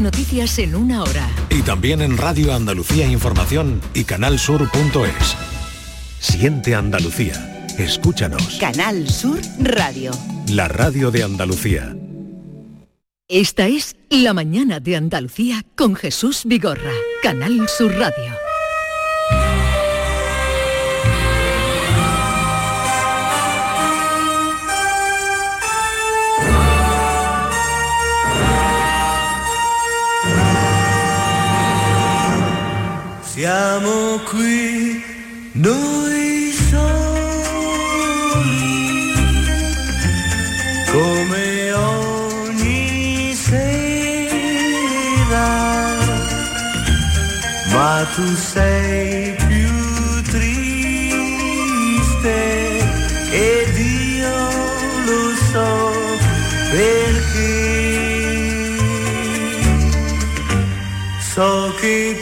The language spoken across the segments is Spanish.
Noticias en una hora. Y también en Radio Andalucía Información y canalsur.es. Siente Andalucía. Escúchanos. Canal Sur Radio. La radio de Andalucía. Esta es La mañana de Andalucía con Jesús Vigorra. Canal Sur Radio. Siamo qui noi soli, come ogni sera, ma tu sei più triste ed io lo so perché. So che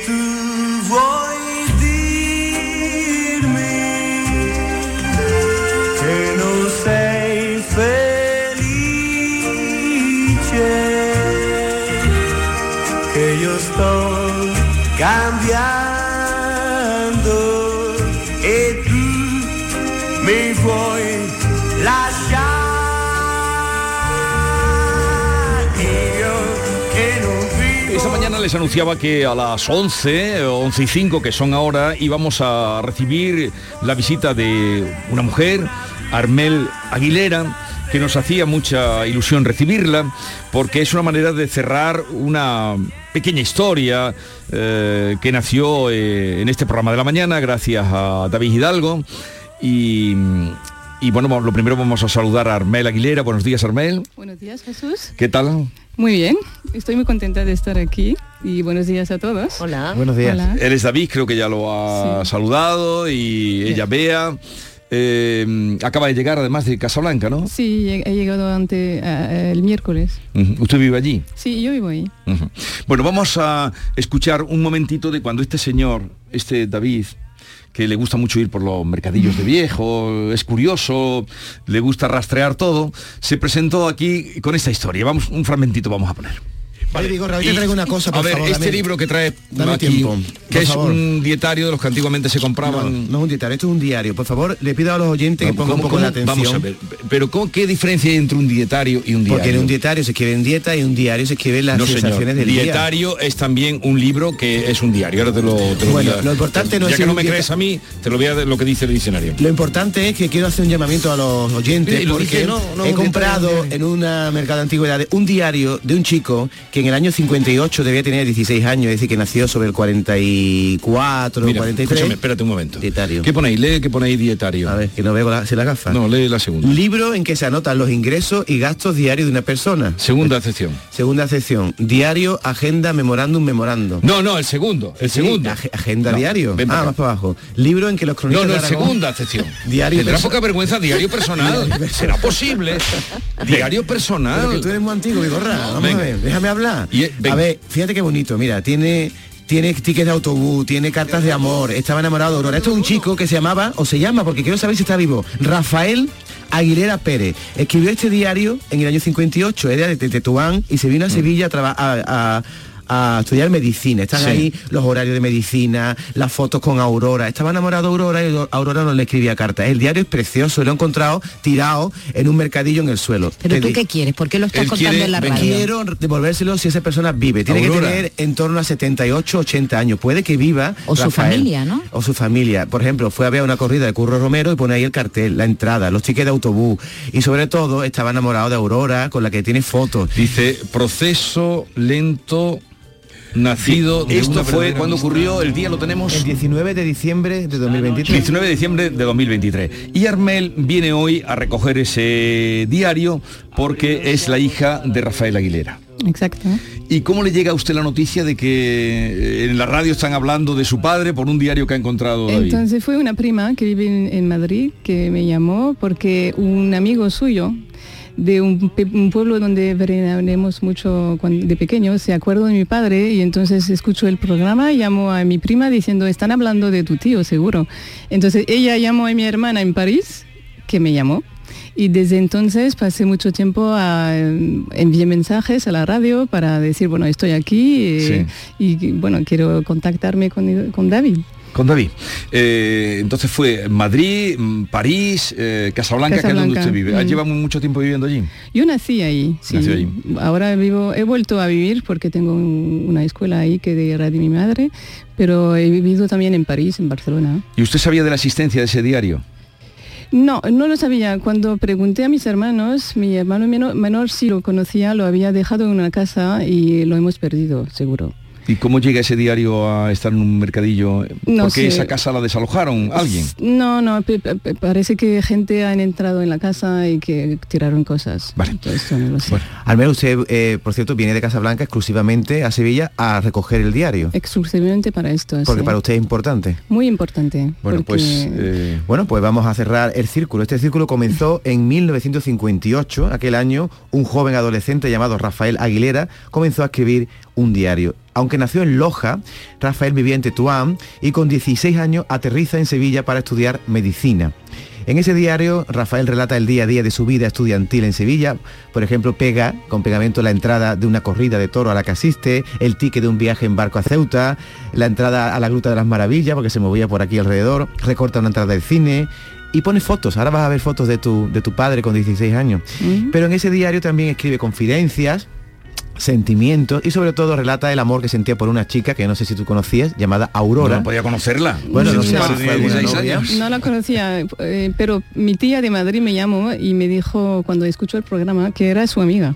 les anunciaba que a las 11, 11 y 5 que son ahora, íbamos a recibir la visita de una mujer, Armel Aguilera, que nos hacía mucha ilusión recibirla, porque es una manera de cerrar una pequeña historia eh, que nació eh, en este programa de la mañana, gracias a David Hidalgo. Y, y bueno, lo primero vamos a saludar a Armel Aguilera. Buenos días, Armel. Buenos días, Jesús. ¿Qué tal? Muy bien, estoy muy contenta de estar aquí y buenos días a todos. Hola. Buenos días. Hola. Él es David, creo que ya lo ha Sí. saludado y ella Bea. Eh, acaba de llegar además de Casablanca, ¿no? Sí, he llegado ante, eh, el miércoles. ¿Usted vive allí? Sí, yo vivo ahí. Bueno, vamos a escuchar un momentito de cuando este señor, este David, que le gusta mucho ir por los mercadillos de viejo, es curioso, le gusta rastrear todo, se presentó aquí con esta historia. Vamos, un fragmentito vamos a poner. Vale, te Y- traigo una cosa, por A ver, favor, este dame- libro que trae dame aquí, tiempo, que es favor. un dietario de los que antiguamente se compraban. no es un dietario, esto es un diario. Por favor, le pido a los oyentes que pongan un ¿Cómo- poco de atención. Vamos a ver, pero ¿cómo- ¿qué diferencia hay entre un dietario y un diario? Porque en un dietario se escribe en dieta y en un diario se escriben las no, señor. sensaciones del día. Dietario es también un libro que es un diario. Ahora te lo, te lo Bueno, voy a- lo importante no ya es que no me crees a mí, te lo voy a lo que dice el diccionario. Lo importante es que quiero hacer un llamamiento a los oyentes porque he comprado en una mercado de antigüedades un diario de un chico que en el año 58 debía tener 16 años, es decir, que nació sobre el 44 o Mira, 43. escúchame, espérate un momento. Dietario. ¿Qué ponéis? Lee que ponéis dietario. A ver, que no veo la, si la gafa. No, lee la segunda. Libro en que se anotan los ingresos y gastos diarios de una persona. Segunda acepción. Segunda sección. Diario, agenda, memorándum, memorando. No, no, el segundo. El Sí, segundo. ag- agenda No, diario. ven Ah, más para abajo. Libro en que los No, cronistas no, el Aragón- segunda acepción. Diario Tendrá poca vergüenza, diario personal. ¿Será posible? Diario Pero que personal. tú eres muy antiguo, Vigorra. Vamos Venga. a ver, déjame hablar. Y, eh, a ver, fíjate qué bonito. Mira, tiene tiene tickets de autobús, tiene cartas de amor, estaba enamorado de Aurora. Esto es un chico que se llamaba, o se llama, porque quiero saber si está vivo, Rafael Aguilera Pérez. Escribió este diario en el año 58, era de Tetuán, y se vino a Sevilla a, a- a- estudiar medicina. Están Sí. ahí los horarios de medicina, las fotos con Aurora. Estaba enamorado de Aurora y Aurora no le escribía cartas. El diario es precioso, lo he encontrado tirado en un mercadillo en el suelo. ¿Pero Te tú di- qué quieres? ¿Por qué lo estás Él contando quiere- en la radio? Quiero devolvérselo si esa persona vive. Tiene Aurora. que tener en torno a 78, 80 años. Puede que viva. O su familia, ¿no? O su familia. Por ejemplo, fue a ver una corrida de Curro Romero y pone ahí el cartel, la entrada, los tickets de autobús. Y sobre todo estaba enamorado de Aurora, con la que tiene fotos. Dice, proceso lento nacido de Esto una fue cuando ocurrió, el día lo tenemos El 19 de diciembre de 2023. 19 de diciembre de 2023. Y Armel viene hoy a recoger ese diario porque es la hija de Rafael Aguilera. Exacto. ¿Y cómo le llega a usted la noticia de que eh, en la radio están hablando de su padre por un diario que ha encontrado David? Entonces fue una prima que vive en, en Madrid que me llamó porque un amigo suyo de un, pueblo donde veranamos mucho cuando- de pequeños, se acuerdo de mi padre y entonces escuchó el programa, llamó a mi prima diciendo, están hablando de tu tío, seguro. Entonces ella llamó a mi hermana en París, que me llamó, Y desde entonces pasé mucho tiempo a enviar mensajes a la radio para decir, bueno, estoy aquí eh, y bueno, quiero contactarme con, con David. Con David. Eh, entonces fue Madrid, mm, París, eh, Casablanca, que es donde Casablanca, usted vive. mm. ¿Lleva mucho tiempo viviendo allí? Yo nací ahí, sí. Allí. Ahora vivo, he vuelto a vivir porque tengo un- una escuela ahí que de mi madre, pero he vivido también en París, en Barcelona. ¿Y usted sabía de la existencia de ese diario? No, no lo sabía. Cuando pregunté a mis hermanos, mi hermano menor, menor sí lo conocía, lo había dejado en una casa y lo hemos perdido, seguro. ¿Y cómo llega ese diario a estar en un mercadillo? No ¿Por qué sé. esa casa la desalojaron? ¿Alguien? No, no, parece que gente han entrado en la casa y que tiraron cosas. Vale. Entonces, esto no lo sé. Al menos usted, eh, por cierto, viene de Casablanca exclusivamente a Sevilla a recoger el diario. Exclusivamente para esto. Porque sí. para usted es importante. Muy importante. Bueno, porque- pues... eh, Bueno, pues vamos a cerrar el círculo. Este círculo comenzó en 1958, aquel año, un joven adolescente llamado Rafael Aguilera comenzó a escribir un diario. Aunque nació en Loja, Rafael vivía en Tetuán y con 16 años aterriza en Sevilla para estudiar medicina. En ese diario, Rafael relata el día a día de su vida estudiantil en Sevilla. Por ejemplo, pega con pegamento la entrada de una corrida de toro a la que asiste, el ticket de un viaje en barco a Ceuta, la entrada a la Gruta de las Maravillas, porque se movía por aquí alrededor, recorta una entrada del cine y pone fotos. Ahora vas a ver fotos de tu, de tu padre con 16 años. Pero en ese diario también escribe confidencias, sentimientos y sobre todo relata el amor que sentía por una chica que no sé si tú conocías, llamada Aurora. no podía conocerla. Bueno, no Sí, sé si fue alguna 16 novia. años. No la conocía, eh, pero mi tía de Madrid me llamó y me dijo cuando escuchó el programa que era su amiga.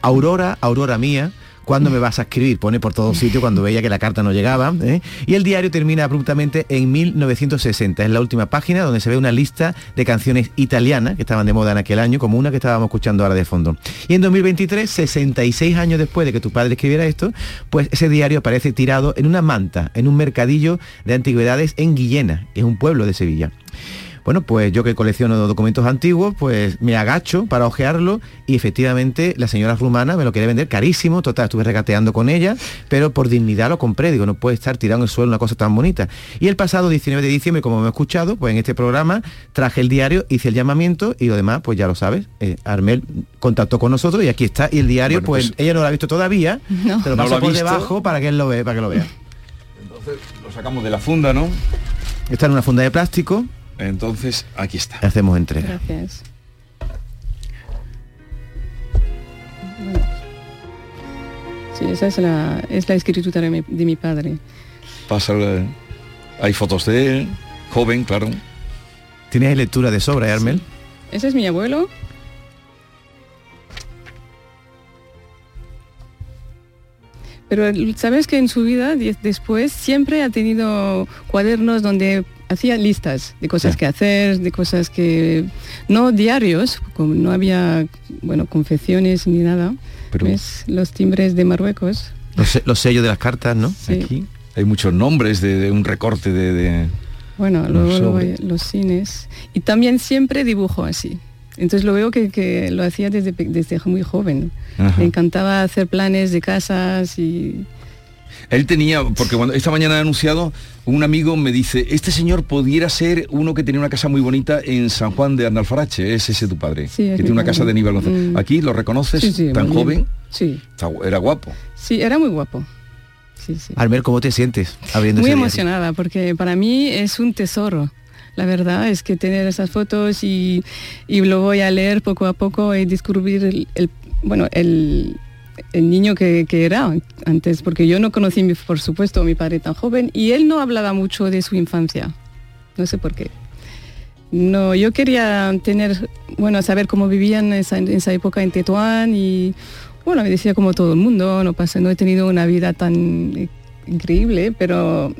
Aurora, Aurora mía, ¿cuándo me vas a escribir? Pone por todos sitios cuando veía que la carta no llegaba. ¿eh? Y el diario termina abruptamente en 1960. Es la última página donde se ve una lista de canciones italianas que estaban de moda en aquel año, como una que estábamos escuchando ahora de fondo. Y en 2023, 66 años después de que tu padre escribiera esto, pues ese diario aparece tirado en una manta, en un mercadillo de antigüedades en Guillena, que es un pueblo de Sevilla. Bueno, pues yo que colecciono documentos antiguos, pues me agacho para ojearlo y efectivamente la señora rumana me lo quería vender carísimo, total, estuve regateando con ella, pero por dignidad lo compré, digo, no puede estar tirado en el suelo una cosa tan bonita. Y el pasado 19 de diciembre, como me he escuchado, pues en este programa traje el diario, hice el llamamiento y lo demás, pues ya lo sabes, eh, Armel contactó con nosotros y aquí está, y el diario, Bueno, pues, pues- ella no lo ha visto todavía, No. te lo No paso lo ha por visto. debajo para que él lo vea, para que lo vea. Entonces lo sacamos de la funda, ¿no? Está en una funda de plástico, Entonces aquí está. hacemos entrega. Gracias. Sí, esa es la, es la escritura de mi, de mi padre. Pasa, hay fotos de él, joven, claro. ¿Tienes lectura de sobra, eh, Armel? Ese es mi abuelo. Pero sabes que en su vida después siempre ha tenido cuadernos donde hacía listas de cosas Sí. que hacer, de cosas que no diarios, como no había bueno confesiones ni nada. Pero ¿Ves? Los timbres de Marruecos. Los, se- los sellos de las cartas, ¿no? Sí. aquí hay muchos nombres de, de un recorte de... de- Bueno, Los luego, los cines. Y también siempre dibujo así. Entonces lo veo que, que lo hacía desde, desde muy joven. Ajá. Me encantaba hacer planes de casas y... Él tenía, porque cuando esta mañana he anunciado, un amigo me dice, este señor pudiera ser uno que tenía una casa muy bonita en San Juan de Arnalfarache, es ese tu padre, Sí, que tiene una casa de Aníbal González. Mm. Aquí lo reconoces, Sí, sí, tan joven, Sí, era guapo. sí, era muy guapo. Sí, sí. ¿cómo te sientes abriendo Muy diario? emocionada porque para mí es un tesoro. La verdad es que tener esas fotos y, y lo voy a leer poco a poco y descubrir el, el- bueno, el, el niño que, era antes, porque yo no conocí, por supuesto, a mi padre tan joven y él no hablaba mucho de su infancia. No sé por qué. No, yo quería tener, bueno, saber cómo vivían esa, en esa época en Tetuán y, bueno, me decía como todo el mundo, no pasa, no he tenido una vida tan eh, increíble, pero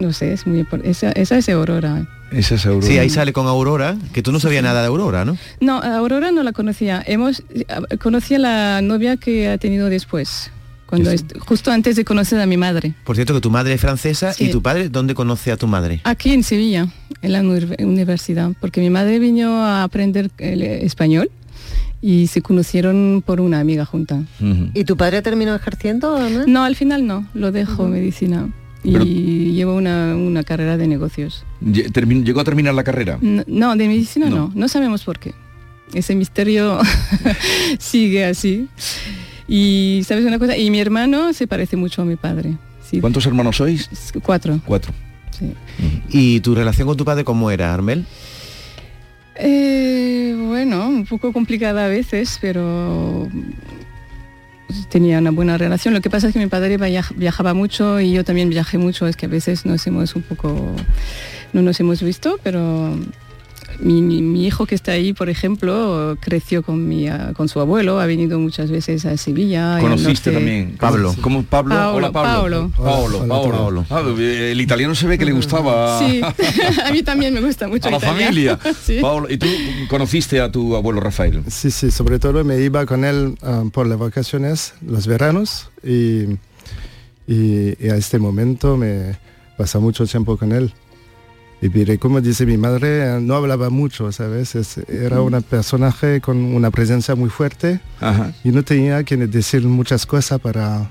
no sé, es muy esa, esa es Aurora. Esa es Aurora. Sí, ahí sale con Aurora, que tú no sabías nada de Aurora, ¿no? No, Aurora no la conocía. Hemos conocí a la novia que ha tenido después, cuando justo antes de conocer a mi madre. Por cierto, que tu madre es francesa Sí. y tu padre, ¿dónde conoce a tu madre? Aquí en Sevilla, en la uni- universidad, porque mi madre vino a aprender el español y se conocieron por una amiga junta. ¿Y tu padre terminó ejerciendo? Ana? No, al final no, lo dejo medicina. Y Pero- llevo una, una carrera de negocios. ¿Llegó a terminar la carrera? No, de medicina No. no. no, sabemos por qué. Ese misterio sigue así. Y sabes una cosa, y mi hermano se parece mucho a mi padre. Sí, ¿Cuántos hermanos sois? cuatro. Cuatro. sí. ¿Y tu relación con tu padre cómo era, Armel? Eh, bueno, un poco complicada a veces, pero tenía una buena relación. Lo que pasa es que mi padre viajaba mucho y yo también viajé mucho. Es que a veces nos hemos un poco, no nos hemos visto, pero mi, hijo que está ahí, por ejemplo, creció con, mi, ah, con su abuelo, ha venido muchas veces a Sevilla. ¿Conociste también? Pablo. ¿Cómo Pablo? Paolo, Hola Pablo. Paolo. Paolo, Paolo. Paolo. Ah, el italiano se ve que le gustaba Sí, a mí también me gusta mucho a la italiano. familia. Sí. Paolo, ¿y tú conociste a tu abuelo Rafael? Sí, sí, sobre todo me iba con él ah, por las vacaciones, los veranos, y, y- y a este momento me pasa mucho tiempo con él. Y como dice mi madre, no hablaba mucho, ¿sabes? Es- era un personaje con una presencia muy fuerte Ajá. y no tenía que decir muchas cosas para,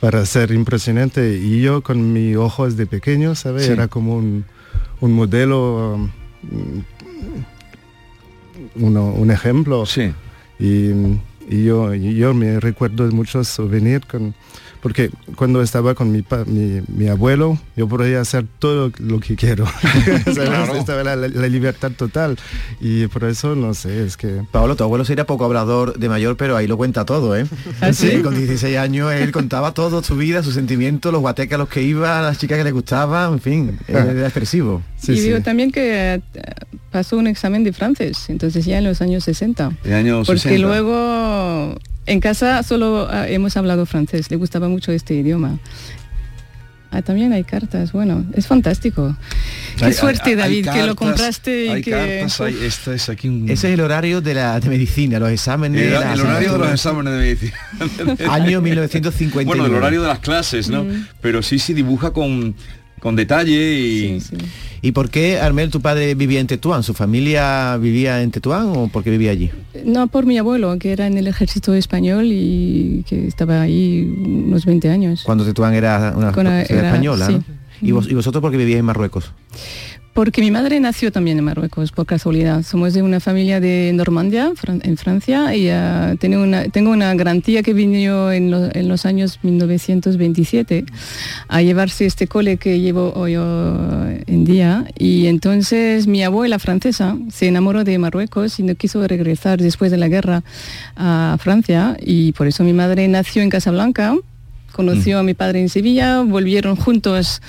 para ser impresionante. Y yo con mis ojos de pequeño, ¿sabes? Sí. Era como un, un modelo, um, uno- un ejemplo. Sí. Y, y yo, yo me recuerdo de muchos souvenirs con, porque cuando estaba con mi, pa- mi, mi abuelo, yo podía hacer todo lo que quiero. Estaba la, la libertad total. Y por eso, no sé, es que... Pablo, tu abuelo sería poco hablador de mayor, pero ahí lo cuenta todo, ¿eh? ¿Ah, sí? Con 16 años él contaba todo, su vida, sus sentimientos, los guatecas a los que iba, las chicas que le gustaban, en fin, él era expresivo. Sí, y sí. digo también que eh, pasó un examen de francés, entonces ya en los años 60. De años Porque 60. luego en casa solo ah, hemos hablado francés, le gustaba mucho este idioma. Ah, también hay cartas, bueno, es fantástico. Qué Hay- suerte, hay- hay David, que lo compraste y hay que... cartas, esta es aquí un... Ese es el horario de la de medicina, los exámenes. el, el horario de los exámenes de medicina. Año 1950. Bueno, el horario de las clases, ¿no? Pero sí, sí dibuja con, con detalle y... Sí, sí. ¿Y por qué, Armel, tu padre vivía en Tetuán? ¿Su familia vivía en Tetuán o por qué vivía allí? No, por mi abuelo, que era en el ejército español y que estaba ahí unos 20 años. Cuando Tetuán era una era- española, sí. ¿no? ¿Y, vos- ¿Y vosotros por qué vivíais en Marruecos? Porque mi madre nació también en Marruecos, por casualidad. Somos de una familia de Normandía, en Francia, y ah, tengo, una, tengo gran tía que vino en los años 1927 a llevarse este cole que llevo hoy oh, en día. Y entonces mi abuela francesa se enamoró de Marruecos y no quiso regresar después de la guerra a Francia, y por eso mi madre nació en Casablanca conoció a mi padre en Sevilla, volvieron juntos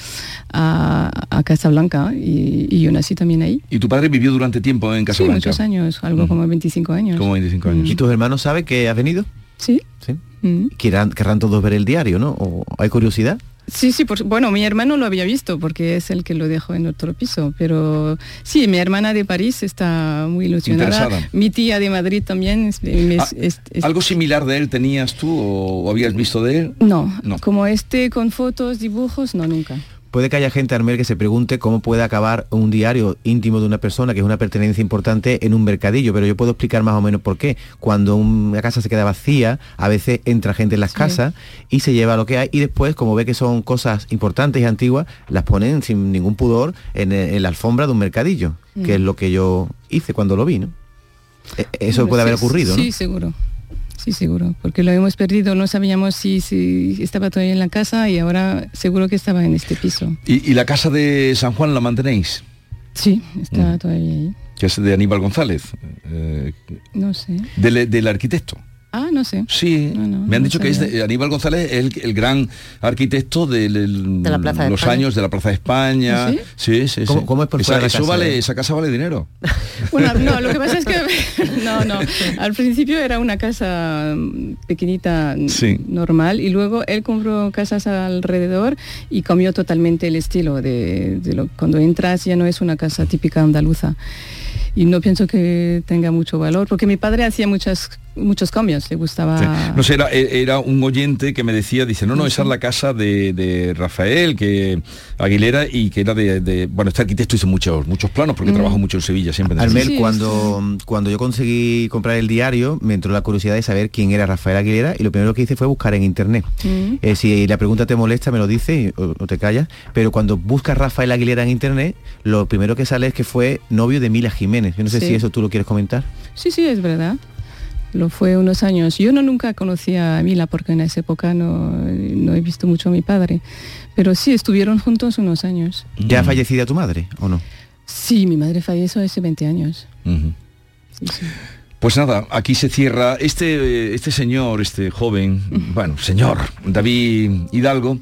a, a Casablanca y, y yo nací también ahí. Y tu padre vivió durante tiempo en Sí, Casablanca. muchos años, algo Mm. como 25 años. Como 25 años. ¿Y tus hermanos saben que has venido? Sí. Sí. Mm. Querrán, querrán todos ver el diario, ¿no? ¿O hay curiosidad? Sí, sí, por- bueno, mi hermano lo había visto porque es el que lo dejó en otro piso, pero sí, mi hermana de París está muy ilusionada. Interesada. Mi tía de Madrid también. es- es- Ah, es- ¿Algo similar de él tenías tú o habías visto de él? no, No. como este con fotos, dibujos, no, nunca. Puede que haya gente, Armel, que se pregunte cómo puede acabar un diario íntimo de una persona, que es una pertenencia importante, en un mercadillo, pero yo puedo explicar más o menos por qué. Cuando una casa se queda vacía, a veces entra gente en las Sí. casas y se lleva lo que hay y después, como ve que son cosas importantes y antiguas, las ponen sin ningún pudor en, en la alfombra de un mercadillo, que es lo que yo hice cuando lo vi, ¿no? E- Eso Bueno, puede sí, haber ocurrido, ¿no? Sí, seguro. Sí, seguro, porque lo hemos perdido, no sabíamos si, si estaba todavía en la casa y ahora seguro que estaba en este piso. ¿Y, y la casa de San Juan la mantenéis? Sí, está Mm. todavía ahí. Que es de Aníbal González, eh, No sé. del, del arquitecto. Ah, no sé. Sí, No, no, me han no dicho que es Aníbal González el, el gran arquitecto el- De la Plaza de los España. años de la Plaza de España. ¿Ah, sí, sí, ¿Cómo- sí. cómo es por esa, fuera la eso casa, vale, eh? esa casa vale dinero. Bueno, no, lo que pasa es que no, no. Al principio era una casa mm, pequeñita mm, Sí. normal y luego él compró casas alrededor y cambió totalmente el estilo de, de lo cuando entras ya no es una casa típica andaluza. Y no pienso que tenga mucho valor porque mi padre hacía muchas muchos cambios, le gustaba... Sí. No sé, era, era un oyente que me decía, dice, no, no, esa es la casa de, de Rafael, que Aguilera, y que era de, de- bueno, este arquitecto hizo muchos, muchos planos, porque Mm. trabajó mucho en Sevilla, siempre. en Armel, cuando, cuando yo conseguí comprar el diario, me entró la curiosidad de saber quién era Rafael Aguilera y lo primero que hice fue buscar en internet. Mm. Eh, si la pregunta te molesta, me lo dices o, o te callas, pero cuando buscas Rafael Aguilera en internet, lo primero que sale es que fue novio de Mila Jiménez. Yo no sé Sí. si eso tú lo quieres comentar. Sí, sí, es verdad. Lo fue unos años. Yo no nunca conocía a Mila porque en esa época no, no he visto mucho a mi padre. Pero sí, estuvieron juntos unos años. ¿Ya ha fallecido tu madre o no? Sí, mi madre falleció hace 20 años. Ujú. Sí, sí. Pues nada, aquí se cierra este, este señor, este joven, bueno, señor, David Hidalgo,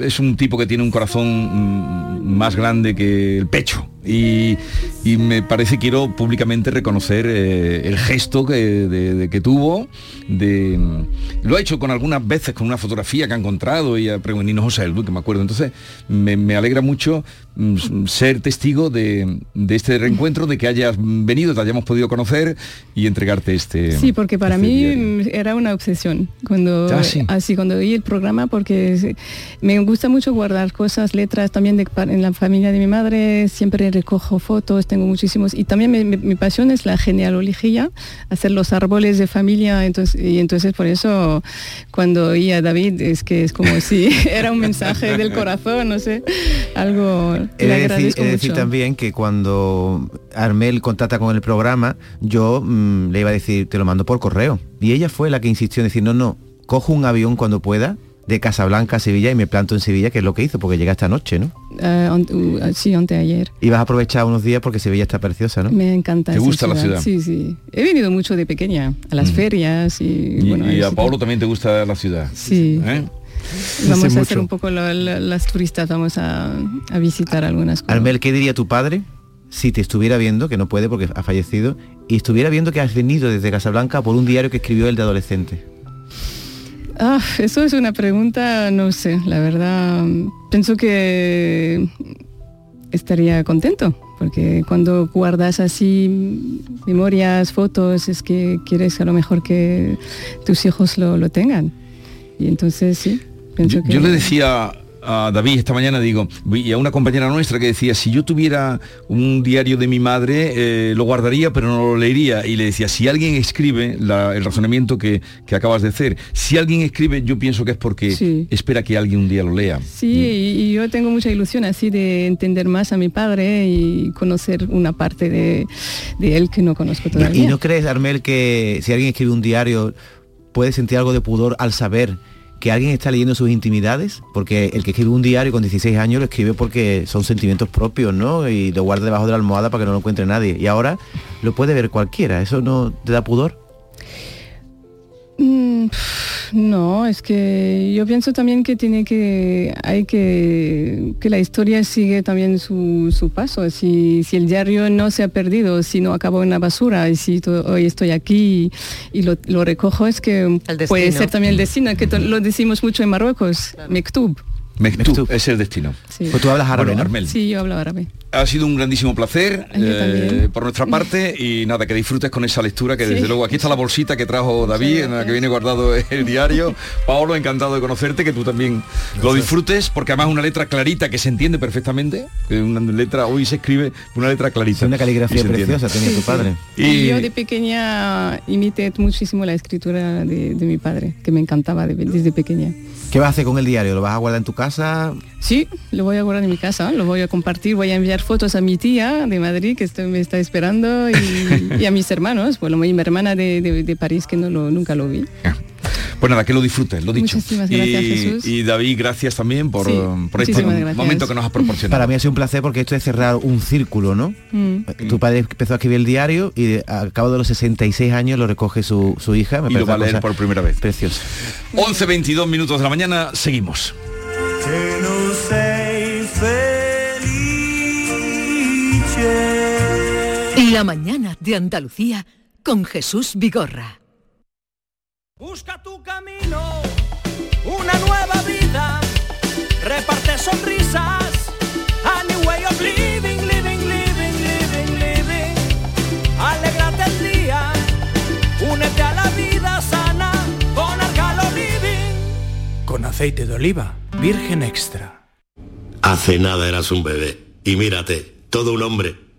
es un tipo que tiene un corazón mm, más grande que el pecho. Y, y me parece quiero públicamente reconocer eh, el gesto que, de- de que tuvo. De, lo ha hecho con algunas veces con una fotografía que ha encontrado y ha preguntado, Nino José Luis, que me acuerdo. Entonces me, me alegra mucho mm, ser testigo de, de este reencuentro, de que hayas venido, te hayamos podido conocer y entregarte este. Sí, porque para este mí diario. era una obsesión cuando Ah, sí. así cuando oí el programa porque me gusta mucho guardar cosas, letras también de, en la familia de mi madre siempre recojo fotos, tengo muchísimos y también me- me- mi pasión es la genealogía, hacer los árboles de familia, entonces y entonces por eso cuando oí a David es que es como si era un mensaje del corazón, no sé, algo He de decir, agradezco he de decir mucho. también que cuando Armel contacta con el programa, yo mm, le iba a decir, te lo mando por correo. Y ella fue la que insistió en decir, no, no, cojo un avión cuando pueda de Casablanca a Sevilla y me planto en Sevilla, que es lo que hizo, porque llega esta noche, ¿no? Ah, ant- uh, sí, anteayer. Y vas a aprovechar unos días porque Sevilla está preciosa, ¿no? Me encanta. ¿Te gusta la ciudad? Sí, sí. He venido mucho de pequeña a las Mm. ferias y, Y, bueno, y a sí, Paulo también te gusta la ciudad. Sí. ¿Eh? Vamos a hacer mucho. un poco lo- lo- las turistas, vamos a, a visitar algunas cosas. Armel, ¿qué diría tu padre si te estuviera viendo, que no puede porque ha fallecido, y estuviera viendo que has venido desde Casablanca por un diario que escribió él de adolescente? Ah, eso es una pregunta, no sé, la verdad, pienso que estaría contento, porque cuando guardas así memorias, fotos, es que quieres a lo mejor que tus hijos lo, lo tengan. Y entonces sí, pienso Yo, que... yo le decía a David esta mañana, digo, y a una compañera nuestra que decía, si yo tuviera un diario de mi madre, eh, lo guardaría, pero no lo leería. Y le decía, si alguien escribe, la- el razonamiento que, que acabas de hacer, si alguien escribe, yo pienso que es porque Sí. espera que alguien un día lo lea. Sí, y, y yo tengo mucha ilusión así de entender más a mi padre y conocer una parte de, de él que no conozco todavía. ¿Y no crees, Armel, que si alguien escribe un diario puede sentir algo de pudor al saber que alguien está leyendo sus intimidades? Porque el que escribe un diario con 16 años lo escribe porque son sentimientos propios, ¿no? Y lo guarda debajo de la almohada para que no lo encuentre nadie. Y ahora lo puede ver cualquiera. ¿Eso no te da pudor? No, es que yo pienso también que tiene que, hay que, que la historia sigue también su, su paso. Si, si el diario no se ha perdido, si no acabó en la basura y si to- hoy estoy aquí y, lo, lo recojo, es que puede ser también el destino, que to- lo decimos mucho en Marruecos, Mektub. Mektub, es el destino. Sí. Pues tú hablas árabe, Bueno. Sí, yo hablo árabe. Ha sido un grandísimo placer eh, por nuestra parte y nada, que disfrutes con esa lectura que Sí. desde luego aquí está la bolsita que trajo David en la que viene guardado el diario. Paolo, encantado de conocerte, que tú también lo disfrutes porque además una letra clarita que se entiende perfectamente, que una letra hoy se escribe una letra clarita. Es una caligrafía preciosa tenía tu padre. Y, Y- yo de pequeña imité muchísimo la escritura de, de mi padre, que me encantaba de- desde pequeña. ¿Qué vas a hacer con el diario? ¿Lo vas a guardar en tu casa? Sí, lo voy a guardar en mi casa, lo voy a compartir, voy a enviar fotos a mi tía de Madrid que está- me está esperando y, y a mis hermanos, bueno, mi hermana de, de- de París que no lo, nunca lo vi. Pues nada, que lo disfrutes, lo dicho. Muchísimas gracias, y, Jesús. y David, gracias también por, Sí, por este gracias. momento que nos has proporcionado. Para mí ha sido un placer porque esto es cerrar un círculo, ¿no? Mm. Tu padre empezó a escribir el diario y al cabo de los 66 años lo recoge su, su hija. Me y lo parece va a leer por primera vez. Preciosa. 11, 22 minutos de la mañana, seguimos. La mañana de Andalucía con Jesús Vigorra. Busca tu camino, una nueva vida, reparte sonrisas, a new way of living, living, living, living, living. Alegrate el día, únete a la vida sana con Arcalo Living. Con aceite de oliva, virgen extra. Hace nada eras un bebé y mírate, todo un hombre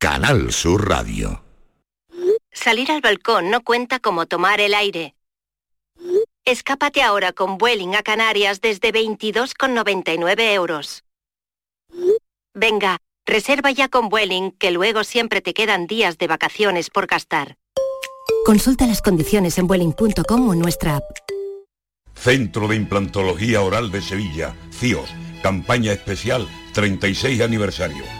Canal Sur Radio. Salir al balcón no cuenta como tomar el aire. Escápate ahora con Vueling a Canarias desde 22,99 euros. Venga, reserva ya con Vueling, que luego siempre te quedan días de vacaciones por gastar. Consulta las condiciones en Vueling.com o en nuestra app. Centro de Implantología Oral de Sevilla, CIOS, campaña especial 36 aniversario.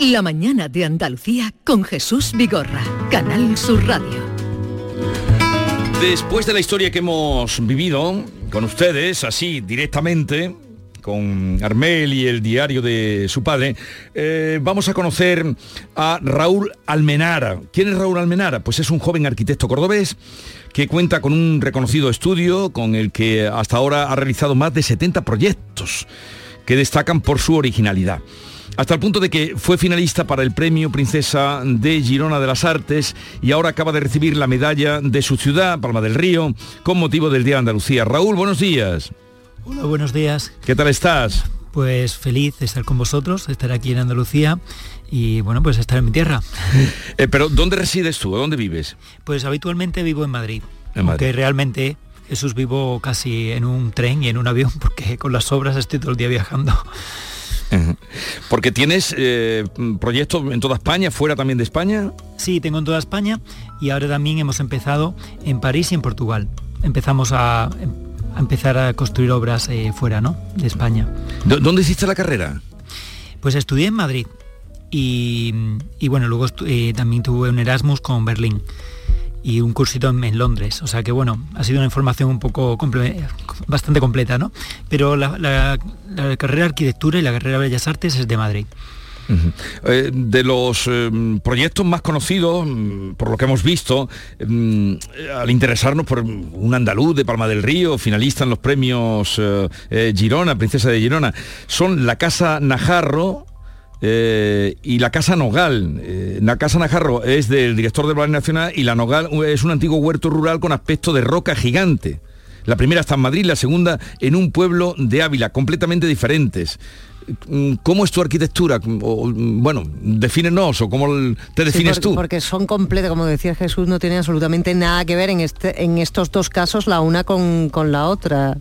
La Mañana de Andalucía con Jesús Vigorra, Canal Sur Radio. Después de la historia que hemos vivido con ustedes, así directamente, con Armel y el diario de su padre, eh, vamos a conocer a Raúl Almenara. ¿Quién es Raúl Almenara? Pues es un joven arquitecto cordobés que cuenta con un reconocido estudio con el que hasta ahora ha realizado más de 70 proyectos que destacan por su originalidad hasta el punto de que fue finalista para el premio Princesa de Girona de las Artes y ahora acaba de recibir la medalla de su ciudad, Palma del Río, con motivo del Día de Andalucía. Raúl, buenos días. Hola, buenos días. ¿Qué tal estás? Pues feliz de estar con vosotros, estar aquí en Andalucía y bueno, pues estar en mi tierra. Eh, pero ¿dónde resides tú? ¿Dónde vives? Pues habitualmente vivo en Madrid, En Madrid. aunque realmente Jesús vivo casi en un tren y en un avión porque con las obras estoy todo el día viajando. Porque tienes eh, proyectos en toda España, fuera también de España. Sí, tengo en toda España y ahora también hemos empezado en París y en Portugal. Empezamos a, a empezar a construir obras eh, fuera, ¿no? De España. ¿Dó- ¿Dónde hiciste la carrera? Pues estudié en Madrid y, y bueno, luego eh, también tuve un Erasmus con Berlín y un cursito en, Londres. O sea que bueno, ha sido una información un poco bastante completa, ¿no? Pero la, carrera de arquitectura y la carrera de Bellas Artes es de Madrid. Eh, de los eh, proyectos más conocidos, mm, por lo que hemos visto, mm, al interesarnos por un andaluz de Palma del Río, finalista en los premios eh, Girona, Princesa de Girona, son la Casa Najarro, y la Casa Nogal. la Casa Najarro es del director del Ballet Nacional y la Nogal es un antiguo huerto rural con aspecto de roca gigante. La primera está en Madrid, la segunda en un pueblo de Ávila, completamente diferentes. Mm, ¿Cómo es tu arquitectura? bueno, defínenos o cómo te defines porque, tú. Porque son completas, como decía Jesús, no tiene absolutamente nada que ver en, este, en estos dos casos la una con, con la otra.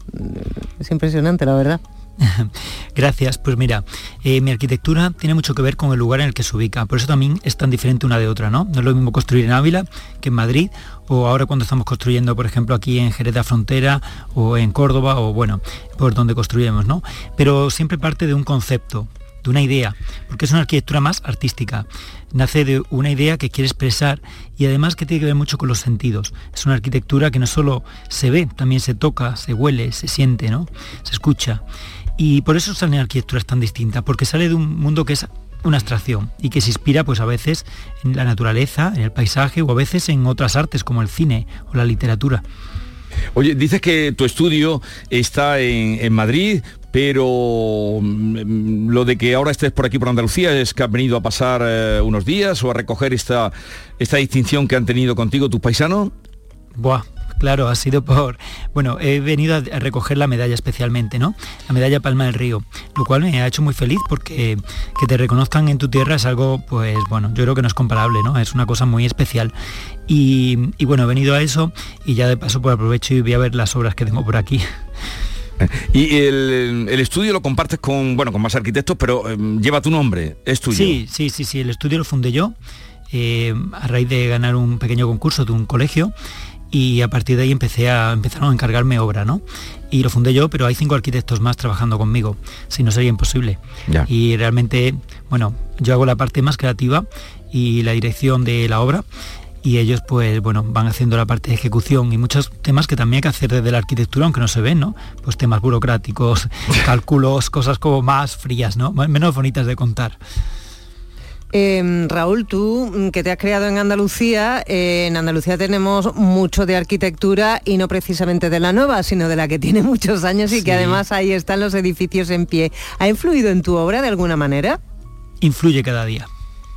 Es impresionante, la verdad. Gracias. Pues mira, eh, mi arquitectura tiene mucho que ver con el lugar en el que se ubica. Por eso también es tan diferente una de otra, ¿no? No es lo mismo construir en Ávila que en Madrid o ahora cuando estamos construyendo, por ejemplo, aquí en Jerez de la Frontera o en Córdoba o bueno, por donde construyemos, ¿no? Pero siempre parte de un concepto, de una idea, porque es una arquitectura más artística. Nace de una idea que quiere expresar y además que tiene que ver mucho con los sentidos. Es una arquitectura que no solo se ve, también se toca, se huele, se siente, ¿no? Se escucha. Y por eso salen arquitecturas tan distintas, porque sale de un mundo que es una abstracción y que se inspira pues a veces en la naturaleza, en el paisaje o a veces en otras artes como el cine o la literatura. Oye, dices que tu estudio está en, Madrid, pero mm, lo de que ahora estés por aquí por Andalucía es que has venido a pasar eh, unos días o a recoger esta, esta distinción que han tenido contigo tus paisanos. Buah, Claro, ha sido por... Bueno, he venido a recoger la medalla especialmente, ¿no? La medalla Palma del Río, lo cual me ha hecho muy feliz porque que te reconozcan en tu tierra es algo, pues bueno, yo creo que no es comparable, ¿no? Es una cosa muy especial. Y, bueno, he venido a eso y ya de paso por aprovecho y voy a ver las obras que tengo por aquí. Y el, estudio lo compartes con, bueno, con más arquitectos, pero em, lleva tu nombre, es tuyo. Sí, sí, sí, sí, el estudio lo fundé yo eh, a raíz de ganar un pequeño concurso de un colegio y a partir de ahí empecé a, empezaron a encargarme obra, ¿no? Y lo fundé yo, pero hay cinco arquitectos más trabajando conmigo, si no sería imposible. Y realmente, bueno, yo hago la parte más creativa y la dirección de la obra y ellos pues bueno van haciendo la parte de ejecución y muchos temas que también hay que hacer desde la arquitectura aunque no se ven no pues temas burocráticos cálculos cosas como más frías no menos bonitas de contar Em, Raúl, tú mm, que te has creado en Andalucía, eh, en Andalucía tenemos mucho de arquitectura y no precisamente de la nueva, sino de la que tiene muchos años y que además ahí están los edificios en pie. ¿Ha influido en tu obra de alguna manera? Influye cada día.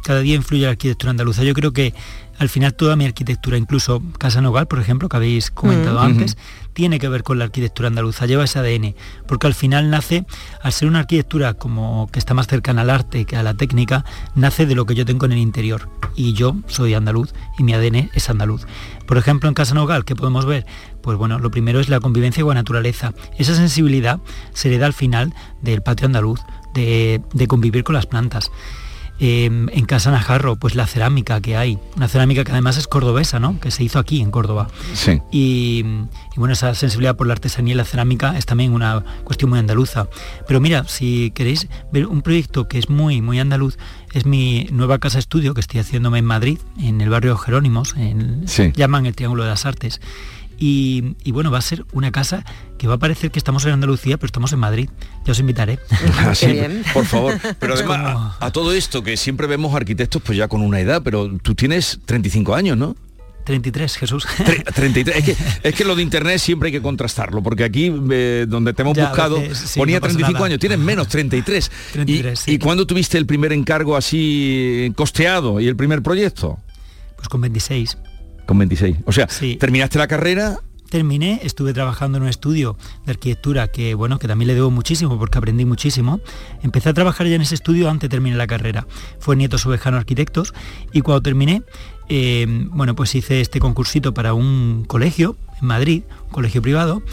Cada día influye la arquitectura andaluza. Yo creo que al final toda mi arquitectura, incluso Casa Nogal, por ejemplo, que habéis comentado mm. antes, tiene que ver con la arquitectura andaluza, lleva ese ADN, porque al final nace, al ser una arquitectura como que está más cercana al arte que a la técnica, nace de lo que yo tengo en el interior. Y yo soy andaluz y mi ADN es andaluz. Por ejemplo, en Casa Nogal, ¿qué podemos ver? Pues bueno, lo primero es la convivencia con la naturaleza. Esa sensibilidad se le da al final del patio andaluz, de, de convivir con las plantas. Em, en Casa Najarro, pues la cerámica que hay, una cerámica que además es cordobesa, ¿no? Que se hizo aquí en Córdoba. Sí. Y, bueno, esa sensibilidad por la artesanía y la cerámica es también una cuestión muy andaluza. Pero mira, si queréis ver un proyecto que es muy, muy andaluz, es mi nueva casa estudio que estoy haciéndome en Madrid, en el barrio Jerónimos, en, llaman el Triángulo de las Artes. Y, bueno, va a ser una casa que va a parecer que estamos en Andalucía, pero estamos en Madrid. Ya os invitaré. Así, por favor. Pero además, a, todo esto que siempre vemos arquitectos pues ya con una edad, pero tú tienes 35 años, ¿no? 33, Jesús. 33. Es que, es que, lo de internet siempre hay que contrastarlo, porque aquí eh, donde te hemos buscado ponía 35 años, tienes menos 33. 33 ¿Y, ¿Y cuándo tuviste el primer encargo así costeado y el primer proyecto? Pues con 26. Con 26. O sea, terminaste la carrera terminé, estuve trabajando en un estudio de arquitectura que bueno, que también le debo muchísimo porque aprendí muchísimo. Empecé a trabajar ya en ese estudio antes de terminar la carrera. Fue Nieto Subejano Arquitectos y cuando terminé, eh, bueno, pues hice este concursito para un colegio en Madrid, un colegio privado.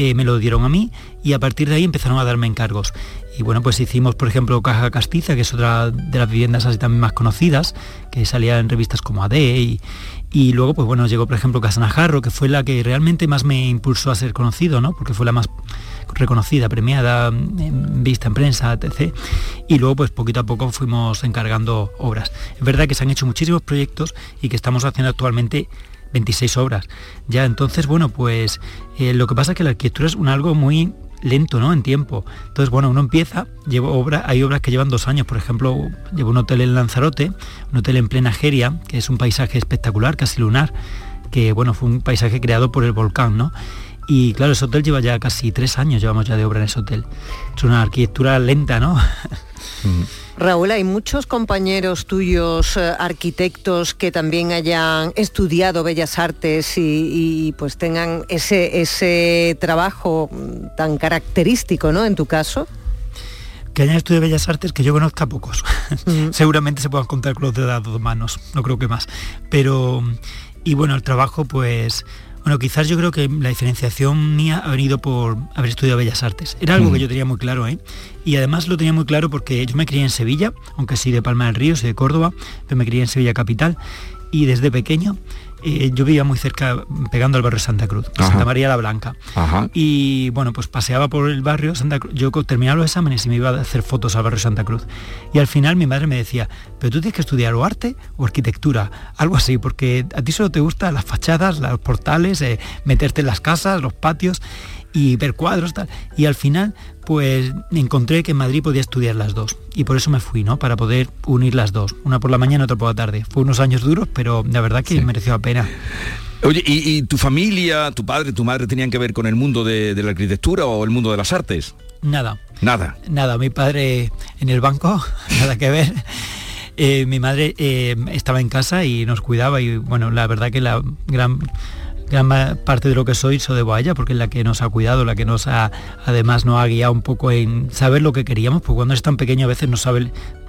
Eh, me lo dieron a mí y a partir de ahí empezaron a darme encargos. Y bueno, pues hicimos, por ejemplo, Caja Castiza, que es otra de las viviendas así también más conocidas, que salía en revistas como AD y, y luego, pues bueno, llegó por ejemplo Casanajarro, que fue la que realmente más me impulsó a ser conocido, ¿no? Porque fue la más reconocida, premiada, vista en prensa, etc. Y luego, pues poquito a poco fuimos encargando obras. Es verdad que se han hecho muchísimos proyectos y que estamos haciendo actualmente 26 obras. Ya entonces, bueno, pues eh, lo que pasa es que la arquitectura es un algo muy lento, ¿no? En tiempo. Entonces, bueno, uno empieza, llevo obra, hay obras que llevan dos años, por ejemplo, llevo un hotel en Lanzarote, un hotel en plena Geria, que es un paisaje espectacular, casi lunar, que bueno, fue un paisaje creado por el volcán, ¿no? Y claro, ese hotel lleva ya casi tres años, llevamos ya de obra en ese hotel. Es una arquitectura lenta, ¿no? Raúl, hay muchos compañeros tuyos, eh, arquitectos, que también hayan estudiado Bellas Artes y, y, pues tengan ese, ese trabajo tan característico, ¿no? En tu caso. Que hayan estudiado Bellas Artes, que yo conozca pocos. Seguramente se puedan contar con los de las dos manos, no creo que más. Pero, y bueno, el trabajo, pues bueno, quizás yo creo que la diferenciación mía ha venido por haber estudiado Bellas Artes. Era algo que yo tenía muy claro, ¿eh? Y además lo tenía muy claro porque yo me crié en Sevilla, aunque sí de Palma del Río, soy de Córdoba, pero me crié en Sevilla capital. Y desde pequeño eh, yo vivía muy cerca, pegando al barrio Santa Cruz, Santa María la Blanca. Ajá. Y bueno, pues paseaba por el barrio Santa Cruz. Yo terminaba los exámenes y me iba a hacer fotos al barrio Santa Cruz. Y al final mi madre me decía, pero tú tienes que estudiar o arte o arquitectura, algo así, porque a ti solo te gustan las fachadas, los portales, eh, meterte en las casas, los patios y ver cuadros, tal. Y al final, pues encontré que en Madrid podía estudiar las dos. Y por eso me fui, ¿no? Para poder unir las dos. Una por la mañana, otra por la tarde. Fue unos años duros, pero la verdad que sí. mereció la pena. Oye, ¿y, ¿y, tu familia, tu padre, tu madre tenían que ver con el mundo de, de la arquitectura o el mundo de las artes? Nada. Nada. Nada, mi padre en el banco, nada que ver. Eh, mi madre eh, estaba en casa y nos cuidaba y bueno, la verdad que la gran gran parte de lo que soy se debo a porque es la que nos ha cuidado, la que nos ha además nos ha guiado un poco en saber lo que queríamos, porque cuando eres tan pequeño a veces no sabes